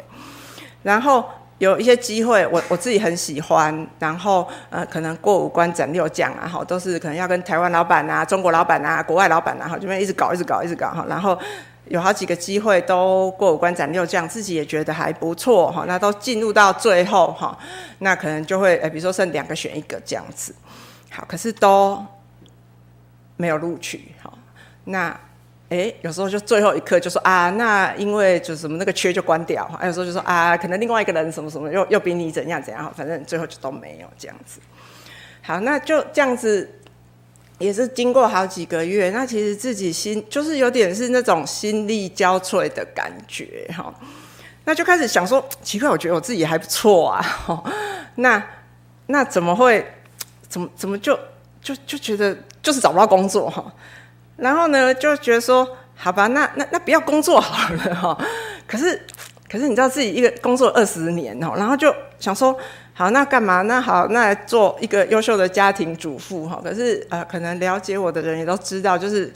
然后。有一些机会，我我自己很喜欢，然后呃，可能过五关斩六将啊，哈，都是可能要跟台湾老板啊、中国老板啊、国外老板啊，哈，这边一直搞、一直搞、一直搞，哈，然后有好几个机会都过五关斩六将，自己也觉得还不错，哈，那都进入到最后，哈，那可能就会，呃，比如说剩两个选一个这样子，好，可是都没有录取，哈，那。哎，有时候就最后一刻就说啊，那因为就什么那个缺就关掉，还有时候就说啊，可能另外一个人什么什么又又比你怎样怎样，反正最后就都没有这样子。好，那就这样子，也是经过好几个月，那其实自己心就是有点是那种心力交瘁的感觉哈。那就开始想说，奇怪，我觉得我自己还不错啊，那那怎么会，怎么怎么就就就觉得就是找不到工作哈。然后呢，就觉得说，好吧，那那那不要工作好了哈。可是，可是你知道自己一个工作二十年哦，然后就想说，好，那干嘛？那好，那做一个优秀的家庭主妇哈。可是呃，可能了解我的人也都知道，就是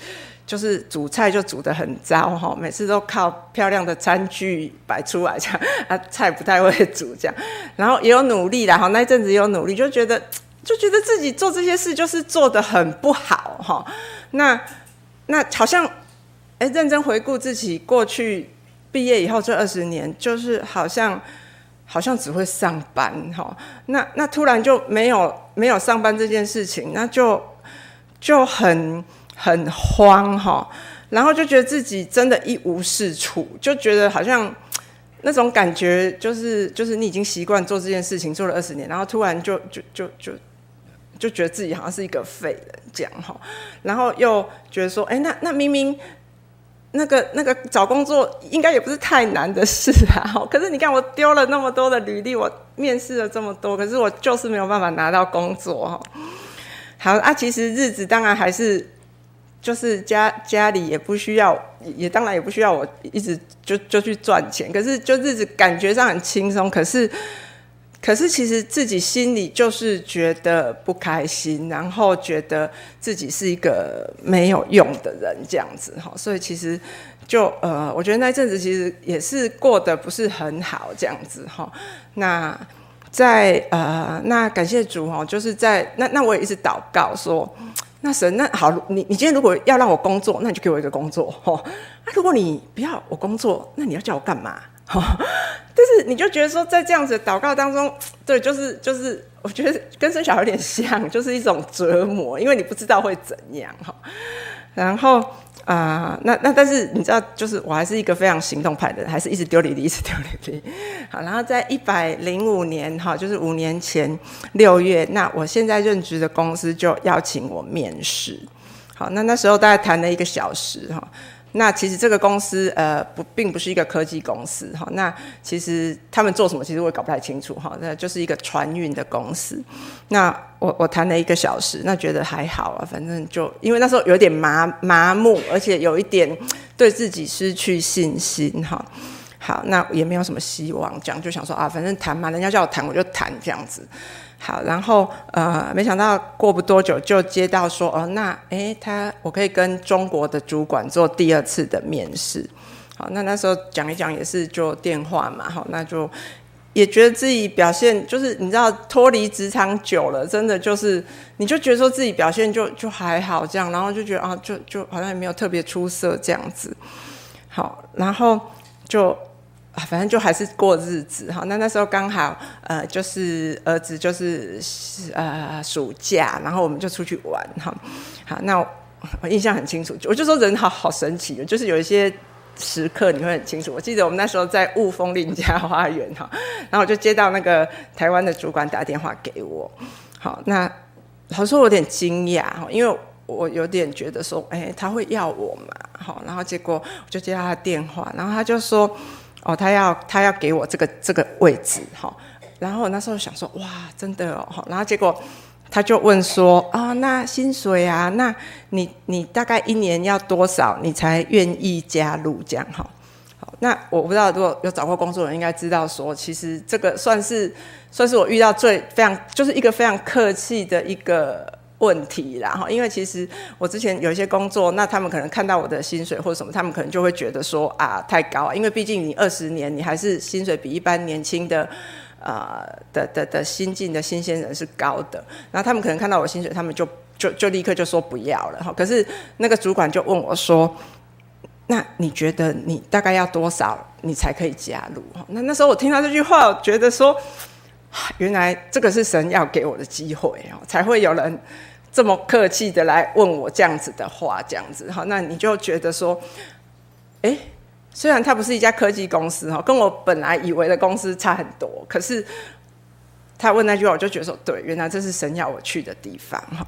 就是煮菜就煮得很糟哈，每次都靠漂亮的餐具摆出来这样，啊，菜不太会煮这样。然后也有努力啦，哈，那一阵子也有努力，就觉得。就觉得自己做这些事就是做得很不好哈。那那好像哎，认真回顾自己过去毕业以后这二十年，就是好像好像只会上班哈。那那突然就没有没有上班这件事情，那就就很很慌哈。然后就觉得自己真的一无是处，就觉得好像那种感觉就是就是你已经习惯做这件事情做了二十年，然后突然就就就就就觉得自己好像是一个废人这样哈，然后又觉得说，哎，那那明明那个那个找工作应该也不是太难的事啊，可是你看我丢了那么多的履历，我面试了这么多，可是我就是没有办法拿到工作哈。好啊，其实日子当然还是。就是家家里也不需要，也当然也不需要我一直就就去赚钱。可是就日子感觉上很轻松，可是可是其实自己心里就是觉得不开心，然后觉得自己是一个没有用的人这样子哈。所以其实就呃，我觉得那阵子其实也是过得不是很好这样子哈。那在呃，那感谢主哈，就是在那那我也一直祷告说。那神，那好，你你今天如果要让我工作，那你就给我一个工作，哈。那如果你不要我工作，那你要叫我干嘛？你就觉得说，在这样子的祷告当中，对，就是就是，我觉得跟生小孩有点像，就是一种折磨，因为你不知道会怎样，哈。然后。啊、那那但是你知道，就是我还是一个非常行动派的人，还是一直丢履历，一直丢履历。好，然后在一百零五年，哈，就是五年前六月，那我现在任职的公司就邀请我面试。好，那那时候大概谈了一个小时，哈。那其实这个公司呃不并不是一个科技公司哈，那其实他们做什么其实我也搞不太清楚哈，那就是一个船运的公司。那我我谈了一个小时，那觉得还好啊，反正就因为那时候有点麻麻木，而且有一点对自己失去信心哈。好，那也没有什么希望，这样就想说啊，反正谈嘛，人家叫我谈我就谈这样子。好，然后呃，没想到过不多久就接到说，哦，那诶，他我可以跟中国的主管做第二次的面试。好，那那时候讲一讲也是就电话嘛，好，那就也觉得自己表现就是你知道脱离职场久了，真的就是你就觉得说自己表现就就还好这样，然后就觉得啊，就就好像也没有特别出色这样子。好，然后就。反正就还是过日子哈，那那时候刚好呃，就是儿子就是呃暑假，然后我们就出去玩哈。好，那我，印象很清楚，我就说人好好神奇，就是有一些时刻你会很清楚。我记得我们那时候在雾峰林家花园哈，然后我就接到那个台湾的主管打电话给我，好，那老实说我有点惊讶哈，因为我有点觉得说，哎，他会要我嘛，好，然后结果我就接到他的电话，然后他就说。哦，他要他要给我这个这个位置哈，然后那时候想说哇，真的哦，然后结果他就问说啊、哦，那薪水啊，那你你大概一年要多少，你才愿意加入这样哈？好，那我不知道如果有找过工作的人应该知道说，其实这个算是算是我遇到最非常就是一个非常客气的一个。问题啦哈，因为其实我之前有一些工作，那他们可能看到我的薪水或者什么，他们可能就会觉得说啊太高啊，因为毕竟你二十年，你还是薪水比一般年轻的呃的的的新进的新鲜人是高的，然后他们可能看到我薪水，他们就就就立刻就说不要了哈。可是那个主管就问我说，那你觉得你大概要多少你才可以加入？那那时候我听到这句话，我觉得说。原来这个是神要给我的机会哦，才会有人这么客气的来问我这样子的话，这样子哈，那你就觉得说，哎，虽然它不是一家科技公司哈，跟我本来以为的公司差很多，可是他问那句话，我就觉得说，对，原来这是神要我去的地方哈，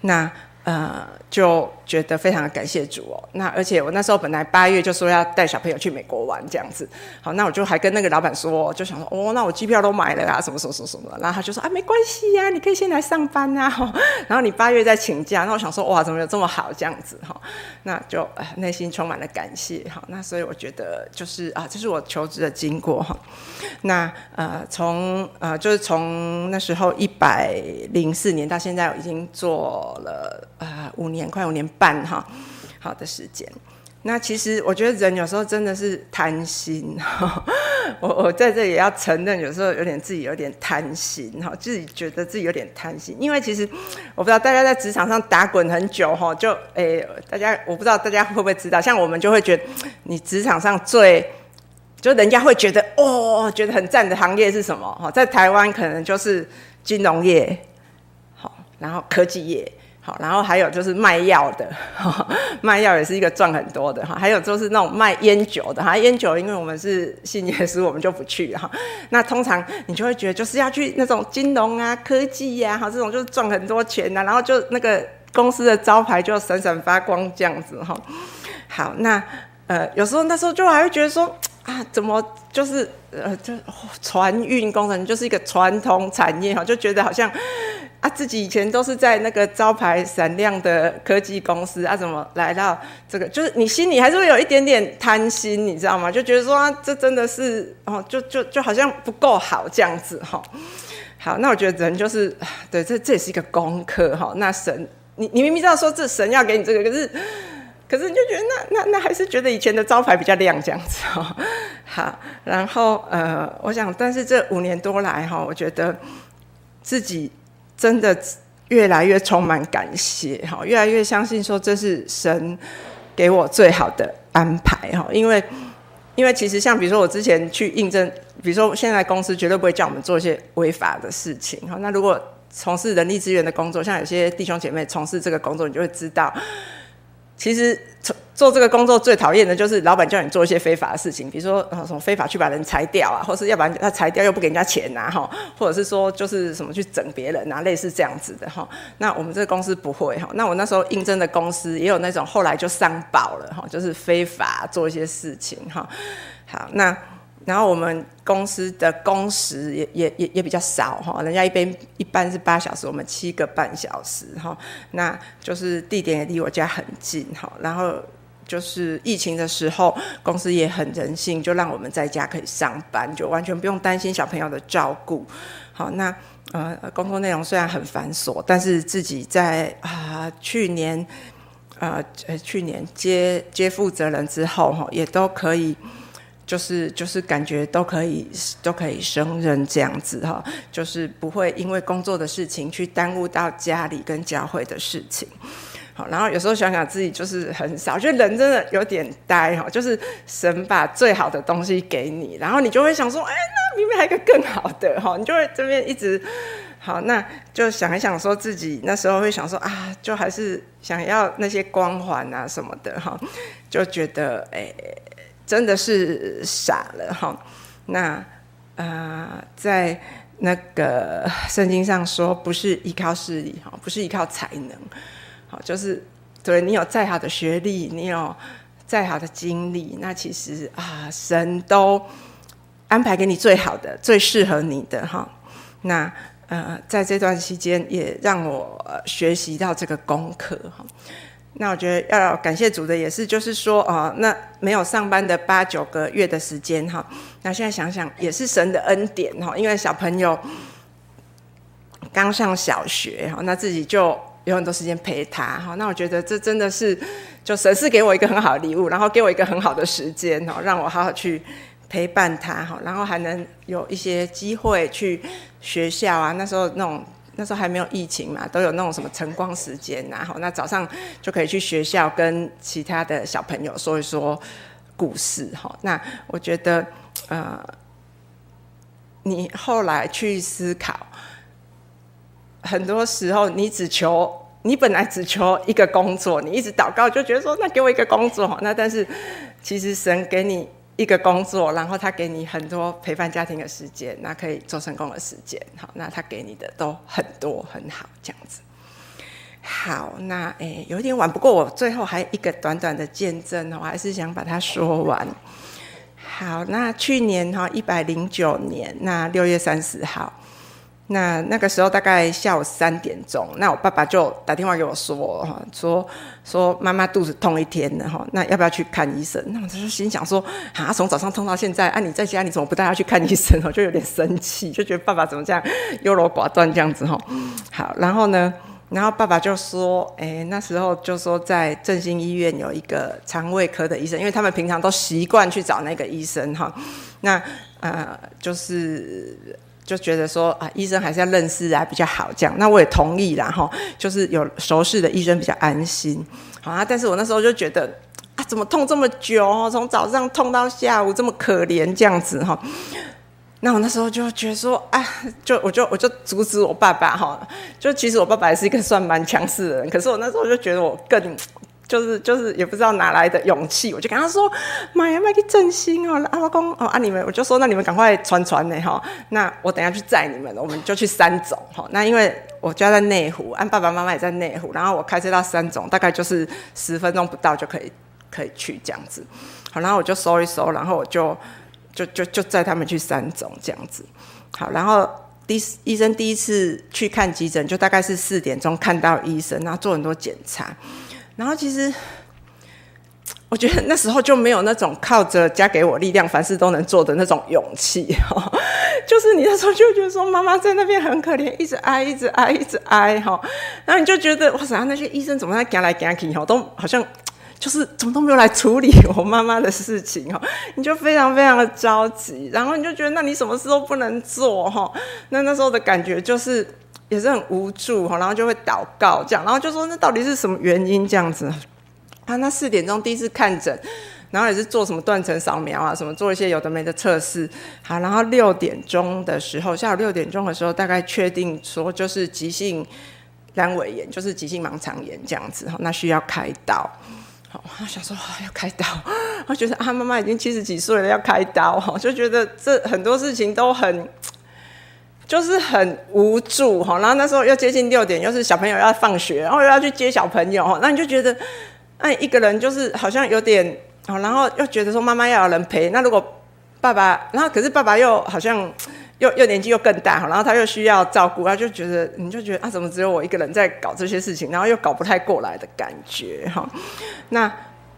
那。呃，就觉得非常的感谢主哦。那而且我那时候本来八月就说要带小朋友去美国玩这样子，好，那我就还跟那个老板说，就想说，哦，那我机票都买了啊，什么什么什么什么。然后他就说，啊，没关系呀，你可以先来上班啊。然后你八月再请假。那我想说，哇，怎么有这么好这样子哈？那就呃内心充满了感谢哈。那所以我觉得就是啊，这是我求职的经过哈。那呃，从呃就是从那时候一百零四年到现在，已经做了。呃，五年快五年半哈，好的时间。那其实我觉得人有时候真的是贪心，我我在这里也要承认，有时候有点自己有点贪心哈，自己觉得自己有点贪心，因为其实我不知道大家在职场上打滚很久哈，就诶、大家我不知道大家会不会知道，像我们就会觉得你职场上最就人家会觉得哦，觉得很赞的行业是什么哈，在台湾可能就是金融业，好，然后科技业。好，然后还有就是卖药的，卖药也是一个赚很多的哈。还有就是那种卖烟酒的哈，烟酒因为我们是信耶稣，我们就不去哈。那通常你就会觉得就是要去那种金融啊、科技呀，哈，这种就是赚很多钱呐、然后就那个公司的招牌就闪闪发光这样子哈。好，那呃有时候那时候就还会觉得说啊，怎么就是呃就船运工程就是一个传统产业哈，就觉得好像。啊，自己以前都是在那个招牌闪亮的科技公司啊，怎么来到这个？就是你心里还是会有一点点贪心，你知道吗？就觉得说，啊、这真的是哦，就就就好像不够好这样子哈、哦。好，那我觉得人就是对，这这也是一个功课哈、哦。那神，你你明明知道说这神要给你这个，可是可是你就觉得那那那还是觉得以前的招牌比较亮这样子哈、哦。好，然后呃，我想，但是这五年多来哈、哦，我觉得自己。真的越来越充满感谢哈，越来越相信说这是神给我最好的安排哈，因为因为其实像比如说我之前去应征，比如说现在公司绝对不会叫我们做一些违法的事情哈。那如果从事人力资源的工作，像有些弟兄姐妹从事这个工作，你就会知道。其实做做这个工作最讨厌的就是老板叫你做一些非法的事情，比如说什么非法去把人裁掉啊，或是要不然他裁掉又不给人家钱呐，哈，或者是说就是什么去整别人啊，类似这样子的哈。那我们这个公司不会哈。那我那时候应征的公司也有那种后来就上报了哈，就是非法做一些事情哈。好，那。然后我们公司的工时也也也也比较少哈，人家一边一般是八小时，我们七个半小时哈。那就是地点也离我家很近哈。然后就是疫情的时候，公司也很人性，就让我们在家可以上班，就完全不用担心小朋友的照顾。好，那呃工作内容虽然很繁琐，但是自己在啊、去年呃呃去年接接负责人之后哈，也都可以。就是就是感觉都可以都可以胜任这样子哈，就是不会因为工作的事情去耽误到家里跟教会的事情。好，然后有时候想想自己就是很少，觉得人真的有点呆哈。就是神把最好的东西给你，然后你就会想说，哎，那明明还有个更好的哈，你就会这边一直好，那就想一想说自己那时候会想说啊，就还是想要那些光环啊什么的哈，就觉得哎。真的是傻了哈，那啊、在那个圣经上说，不是依靠势力哈，不是依靠才能，好，就是对你有再好的学历，你有再好的经历，那其实啊，神都安排给你最好的、最适合你的哈。那呃，在这段期间，也让我学习到这个功课哈。那我觉得要感谢主的也是，就是说啊，那没有上班的八九个月的时间哈，那现在想想也是神的恩典哈，因为小朋友刚上小学哈，那自己就有很多时间陪他哈，那我觉得这真的是就神是给我一个很好的礼物，然后给我一个很好的时间哈，让我好好去陪伴他哈，然后还能有一些机会去学校啊，那时候那种。那时候还没有疫情嘛，都有那种什么晨光时间呐，好，那早上就可以去学校跟其他的小朋友说一说故事，哈，那我觉得，呃，你后来去思考，很多时候你只求，你本来只求一个工作，你一直祷告就觉得说，那给我一个工作，那但是其实神给你。一个工作，然后他给你很多陪伴家庭的时间，那可以做成功的时间，好，那他给你的都很多很好，这样子。好，那诶，有点晚，不过我最后还有一个短短的见证，我还是想把它说完。好，那去年哈一百零九年，那六月三十号。那那个时候大概下午三点钟，那我爸爸就打电话给我说，哈，说说妈妈肚子痛一天了，哈，那要不要去看医生？那我就心想说，啊，从早上痛到现在，啊，你在家你怎么不带他去看医生？我就有点生气，就觉得爸爸怎么这样优柔寡断这样子，哈。好，然后呢，然后爸爸就说：“哎，那时候就说在振兴医院有一个肠胃科的医生，因为他们平常都习惯去找那个医生哈。那呃，就是就觉得说啊，医生还是要认识啊比较好这样。那我也同意啦哈，就是有熟识的医生比较安心。好啊，但是我那时候就觉得啊，怎么痛这么久？从早上痛到下午，这么可怜这样子哈。”那我那时候就觉得说，啊，就我就我就阻止我爸爸哈，就其实我爸爸也是一个算蛮强势的人，可是我那时候就觉得我更就是就是也不知道哪来的勇气，我就跟他说，妈呀，妈去振兴哦，阿公哦啊你们，我就说那你们赶快传传呢哈，那我等下去载你们，我们就去三总哈，那因为我家在内湖，按爸爸妈妈也在内湖，然后我开车到三总，大概就是十分钟不到就可以可以去这样子，好，然后我就搜一搜，然后我就。就就就载他们去三总这样子，好，然后第医生第一次去看急诊，就大概是四点钟看到医生，然后做很多检查，然后其实 我觉得那时候就没有那种靠着加给我力量，凡事都能做的那种勇气哈，就是你那时候就觉得说妈妈在那边很可怜，一直挨，一直挨，一直挨哈，然后你就觉得哇塞，那些医生怎么在赶来赶去哈，都好像。就是怎么都没有来处理我妈妈的事情哈，你就非常非常的着急，然后你就觉得那你什么事都不能做哈，那那时候的感觉就是也是很无助哈，然后就会祷告这样，然后就说那到底是什么原因这样子啊？那四点钟第一次看诊，然后也是做什么断层扫描啊，什么做一些有的没的测试，好，然后六点钟的时候，下午六点钟的时候，大概确定说就是急性阑尾炎，就是急性盲肠炎这样子哈，那需要开刀。我想说要开刀，我觉得啊，妈妈已经七十几岁了，要开刀哈，就觉得这很多事情都很，就是很无助哈。然后那时候又接近六点，又是小朋友要放学，然后又要去接小朋友哈，那你就觉得，哎，一个人就是好像有点，然后又觉得说妈妈要有人陪，那如果爸爸，然后可是爸爸又好像。又又年纪又更大哈，然后他又需要照顾，他就觉得你就觉得啊，怎么只有我一个人在搞这些事情，然后又搞不太过来的感觉哈。那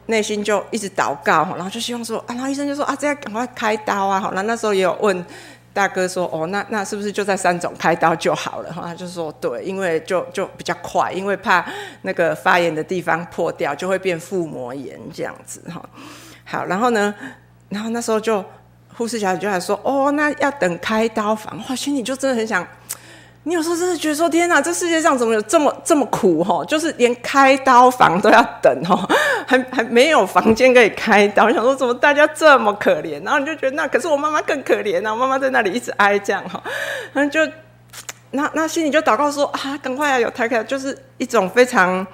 内心就一直祷告，然后就希望说啊，然后医生就说啊，这样赶快开刀啊。好，那那时候也有问大哥说哦，那那是不是就在三总开刀就好了？哈，他就说对，因为就就比较快，因为怕那个发炎的地方破掉，就会变腹膜炎这样子哈。好，然后呢，然后那时候就。护士小姐就还说：“哦，那要等开刀房。”哇，心里就真的很想。你有时候真的觉得说：“天哪，这世界上怎么有这么这么苦？哈，就是连开刀房都要等哈，还还没有房间可以开刀。”我想说，怎么大家这么可怜？然后你就觉得，那可是我妈妈更可怜啊！我妈妈在那里一直挨这样哈，然后就那那心里就祷告说：“啊，赶快要有胎开，就是一种非常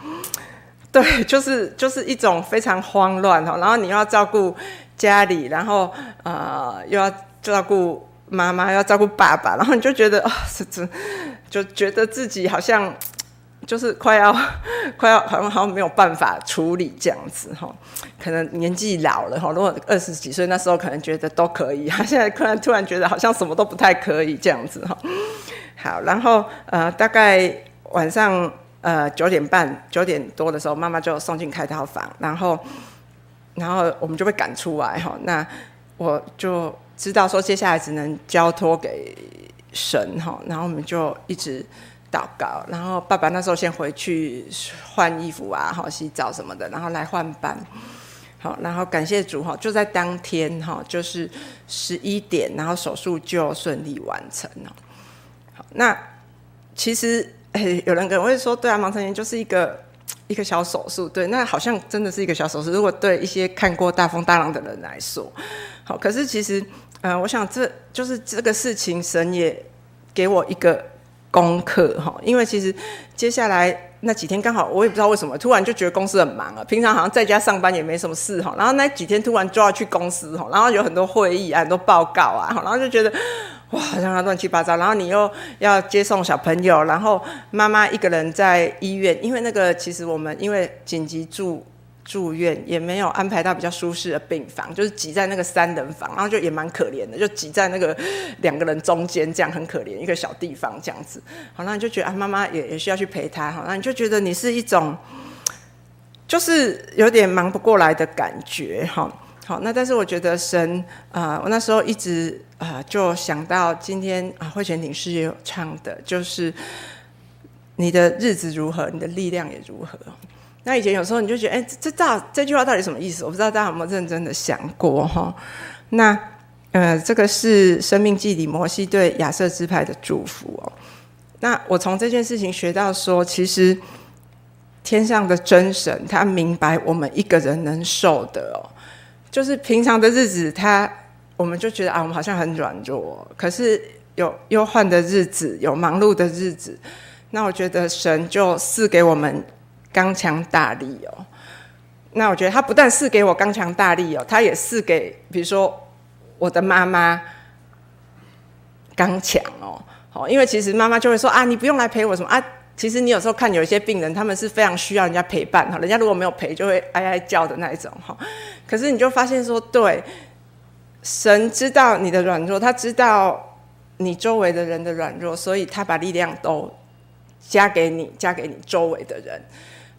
对，就是就是一种非常慌乱哈。然后你要照顾。”家里，然后呃又要照顾妈妈，要照顾爸爸，然后你就觉得啊，这、哦、这就觉得自己好像就是快要 快要好像好像没有办法处理这样子哈、哦，可能年纪老了哈，如果二十几岁那时候可能觉得都可以，现在突然突然觉得好像什么都不太可以这样子哈、哦。好，然后呃大概晚上呃九点半九点多的时候，妈妈就送进开刀房，然后。然后我们就被赶出来哈，那我就知道说接下来只能交托给神哈，然后我们就一直祷告，然后爸爸那时候先回去换衣服啊，好洗澡什么的，然后来换班，好，然后感谢主哈，就在当天哈，就是十一点，然后手术就顺利完成了。好，那其实 有人可能会说，对啊，盲肠炎就是一个。一个小手术，对，那好像真的是一个小手术。如果对一些看过大风大浪的人来说，好，可是其实，呃，我想这就是这个事情，神也给我一个功课哈。因为其实接下来那几天刚好，我也不知道为什么，突然就觉得公司很忙啊。平常好像在家上班也没什么事哈，然后那几天突然就要去公司哈，然后有很多会议啊，很多报告啊，然后就觉得。哇，好像他乱七八糟，然后你又要接送小朋友，然后妈妈一个人在医院，因为那个其实我们因为紧急住住院，也没有安排到比较舒适的病房，就是挤在那个三人房，然后就也蛮可怜的，就挤在那个两个人中间，这样很可怜，一个小地方这样子。好，那你就觉得啊，妈妈也也需要去陪他，好，那你就觉得你是一种，就是有点忙不过来的感觉，哈。好，那但是我觉得神啊、我那时候一直啊、就想到今天啊，慧泉顶是也有唱的，就是你的日子如何，你的力量也如何。那以前有时候你就觉得，哎，这这这句话到底什么意思？我不知道大家有没有认真的想过哈。那呃，这个是《生命记》里摩西对亚瑟支派的祝福哦。那我从这件事情学到说，其实天上的真神他明白我们一个人能受的哦，就是平常的日子他。我们就觉得啊，我们好像很软弱。可是有忧患的日子，有忙碌的日子，那我觉得神就赐给我们刚强大力哦。那我觉得他不但是给我刚强大力哦，他也赐给比如说我的妈妈刚强哦。好，因为其实妈妈就会说啊，你不用来陪我什么啊。其实你有时候看有一些病人，他们是非常需要人家陪伴哈，人家如果没有陪，就会哀哀叫的那一种哈。可是你就发现说，对。神知道你的软弱，他知道你周围的人的软弱，所以他把力量都加给你，加给你周围的人。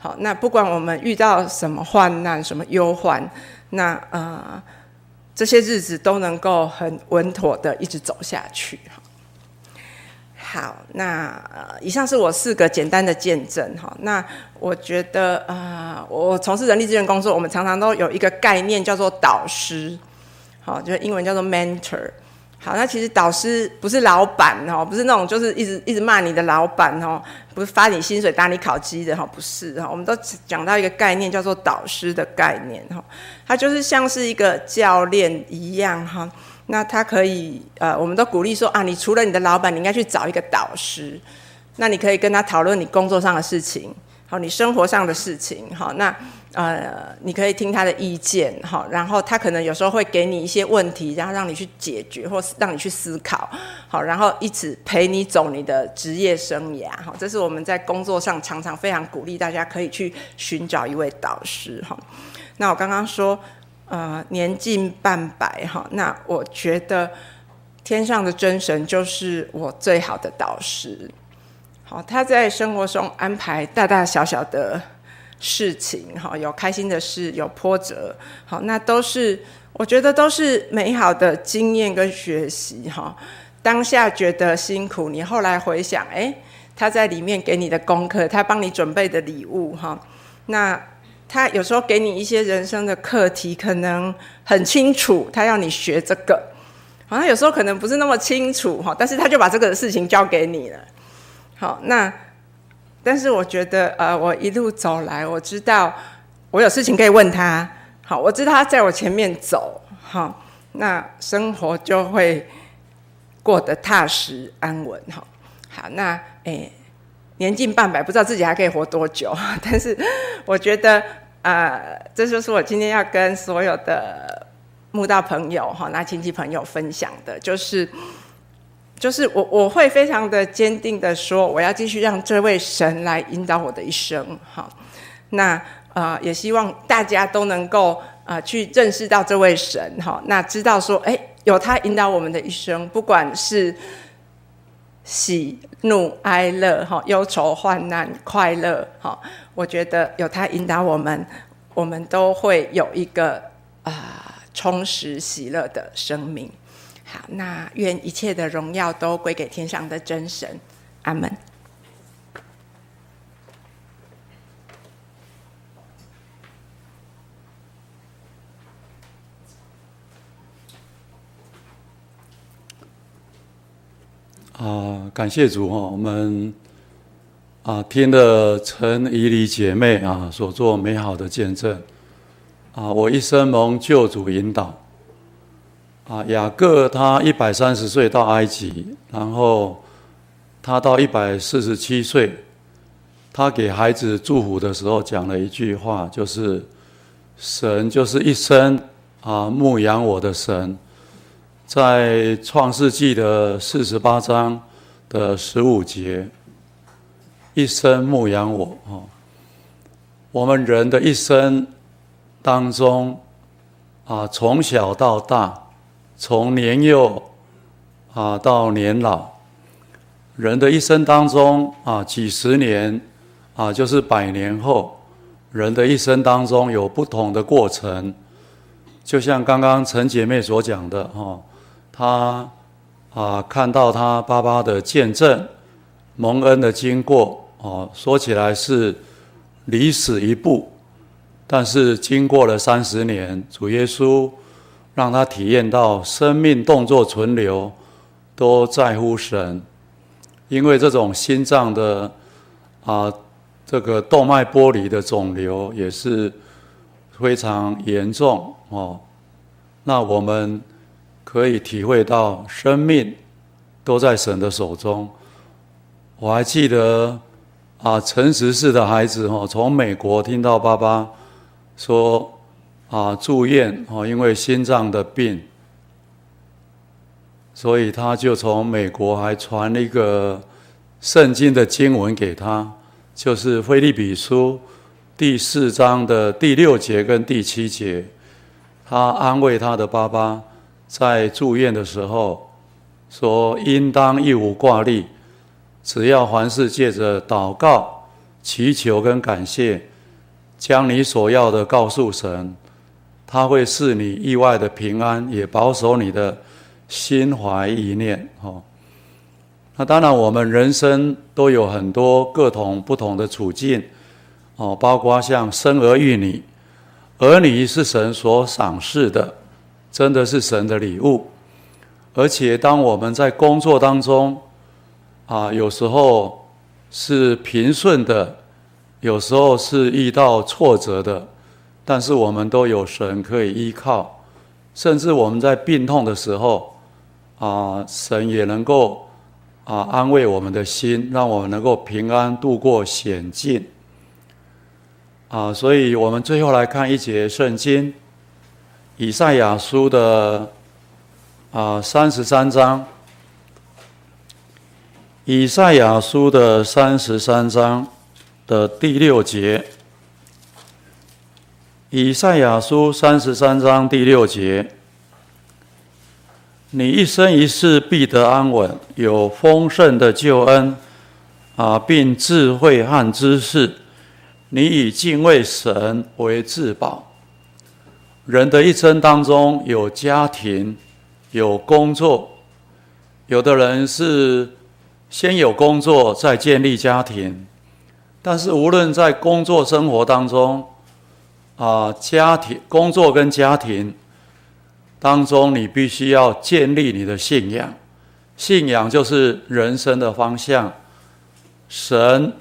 好，那不管我们遇到什么患难、什么忧患，那、呃，这些日子都能够很稳妥的一直走下去。好，那呃，以上是我四个简单的见证。哈，那我觉得啊、呃，我从事人力资源工作，我们常常都有一个概念叫做导师。好，就是英文叫做 mentor。好，那其实导师不是老板哦，不是那种就是一直一直骂你的老板哦，不是发你薪水打你考鸡的哈，不是哈。我们都讲到一个概念叫做导师的概念哈，它就是像是一个教练一样哈。那他可以呃，我们都鼓励说啊，你除了你的老板，你应该去找一个导师，那你可以跟他讨论你工作上的事情，好，你生活上的事情，好，那。呃，你可以听他的意见，哈，然后他可能有时候会给你一些问题，然后让你去解决，或是让你去思考，好，然后一直陪你走你的职业生涯，哈，这是我们在工作上常常非常鼓励大家可以去寻找一位导师，哈。那我刚刚说，呃，年近半百，哈，那我觉得天上的真神就是我最好的导师，好，他在生活中安排大大小小的。事情哈，有开心的事，有波折，好，那都是我觉得都是美好的经验跟学习哈。当下觉得辛苦，你后来回想，哎，他在里面给你的功课，他帮你准备的礼物哈。那他有时候给你一些人生的课题，可能很清楚，他要你学这个，好像有时候可能不是那么清楚哈，但是他就把这个事情交给你了。好，那。但是我觉得，呃，我一路走来，我知道我有事情可以问他，好，我知道他在我前面走，好，那生活就会过得踏实安稳，哈，好，那诶，年近半百，不知道自己还可以活多久，但是我觉得，呃，这就是我今天要跟所有的慕道朋友，哈，那亲戚朋友分享的，就是。就是我我会非常的坚定的说，我要继续让这位神来引导我的一生，哈，那呃也希望大家都能够啊、去认识到这位神，哈，那知道说，哎，有他引导我们的一生，不管是喜怒哀乐，哈，忧愁患难快乐，哈，我觉得有他引导我们，我们都会有一个啊、充实喜乐的生命。那愿一切的荣耀都归给天上的真神，阿门。啊，感谢主哈，我们啊听了陈怡丽姐妹啊所做美好的见证啊，我一生蒙救主引导。啊，雅各他一百三十岁到埃及，然后他到一百四十七岁，他给孩子祝福的时候讲了一句话，就是“神就是一生啊牧养我的神”。在创世纪的四十八章的十五节，“一生牧养我”啊，我们人的一生当中啊，从小到大。从年幼啊到年老，人的一生当中啊，几十年啊，就是百年后，人的一生当中有不同的过程。就像刚刚陈姐妹所讲的哈，她啊看到她爸爸的见证、蒙恩的经过哦，说起来是离死一步，但是经过了三十年，主耶稣让他体验到生命动作存留都在乎神，因为这种心脏的啊这个动脉剥离的肿瘤也是非常严重哦，那我们可以体会到生命都在神的手中。我还记得啊，陈时士的孩子哈，从美国听到爸爸说啊住院哦，因为心脏的病，所以他就从美国还传了一个圣经的经文给他，就是腓利比书第四章的第六节跟第七节，他安慰他的爸爸在住院的时候说，应当一无挂虑。只要凡事借着祷告、祈求跟感谢，将你所要的告诉神，他会赐你意外的平安，也保守你的心怀意念。哦，那当然，我们人生都有很多各种不同的处境，哦，包括像生儿育女，儿女是神所赏识的，真的是神的礼物。而且，当我们在工作当中，啊，有时候是平顺的，有时候是遇到挫折的，但是我们都有神可以依靠，甚至我们在病痛的时候，啊，神也能够啊安慰我们的心，让我们能够平安度过险境。啊，所以我们最后来看一节圣经，以赛亚书的啊三十三章。以赛亚书的三十三章的第六节，以赛亚书三十三章第六节，你一生一世必得安稳，有丰盛的救恩啊，并智慧和知识。你以敬畏神为至宝。人的一生当中有家庭，有工作，有的人是。先有工作，再建立家庭。但是无论在工作生活当中，啊，家庭、工作跟家庭当中，你必须要建立你的信仰。信仰就是人生的方向，神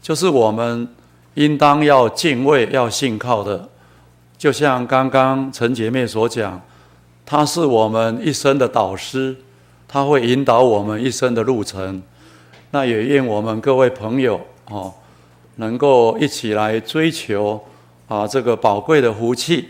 就是我们应当要敬畏、要信靠的。就像刚刚陈姐妹所讲，他是我们一生的导师。他会引导我们一生的路程，那也愿我们各位朋友哦，能够一起来追求啊这个宝贵的福气。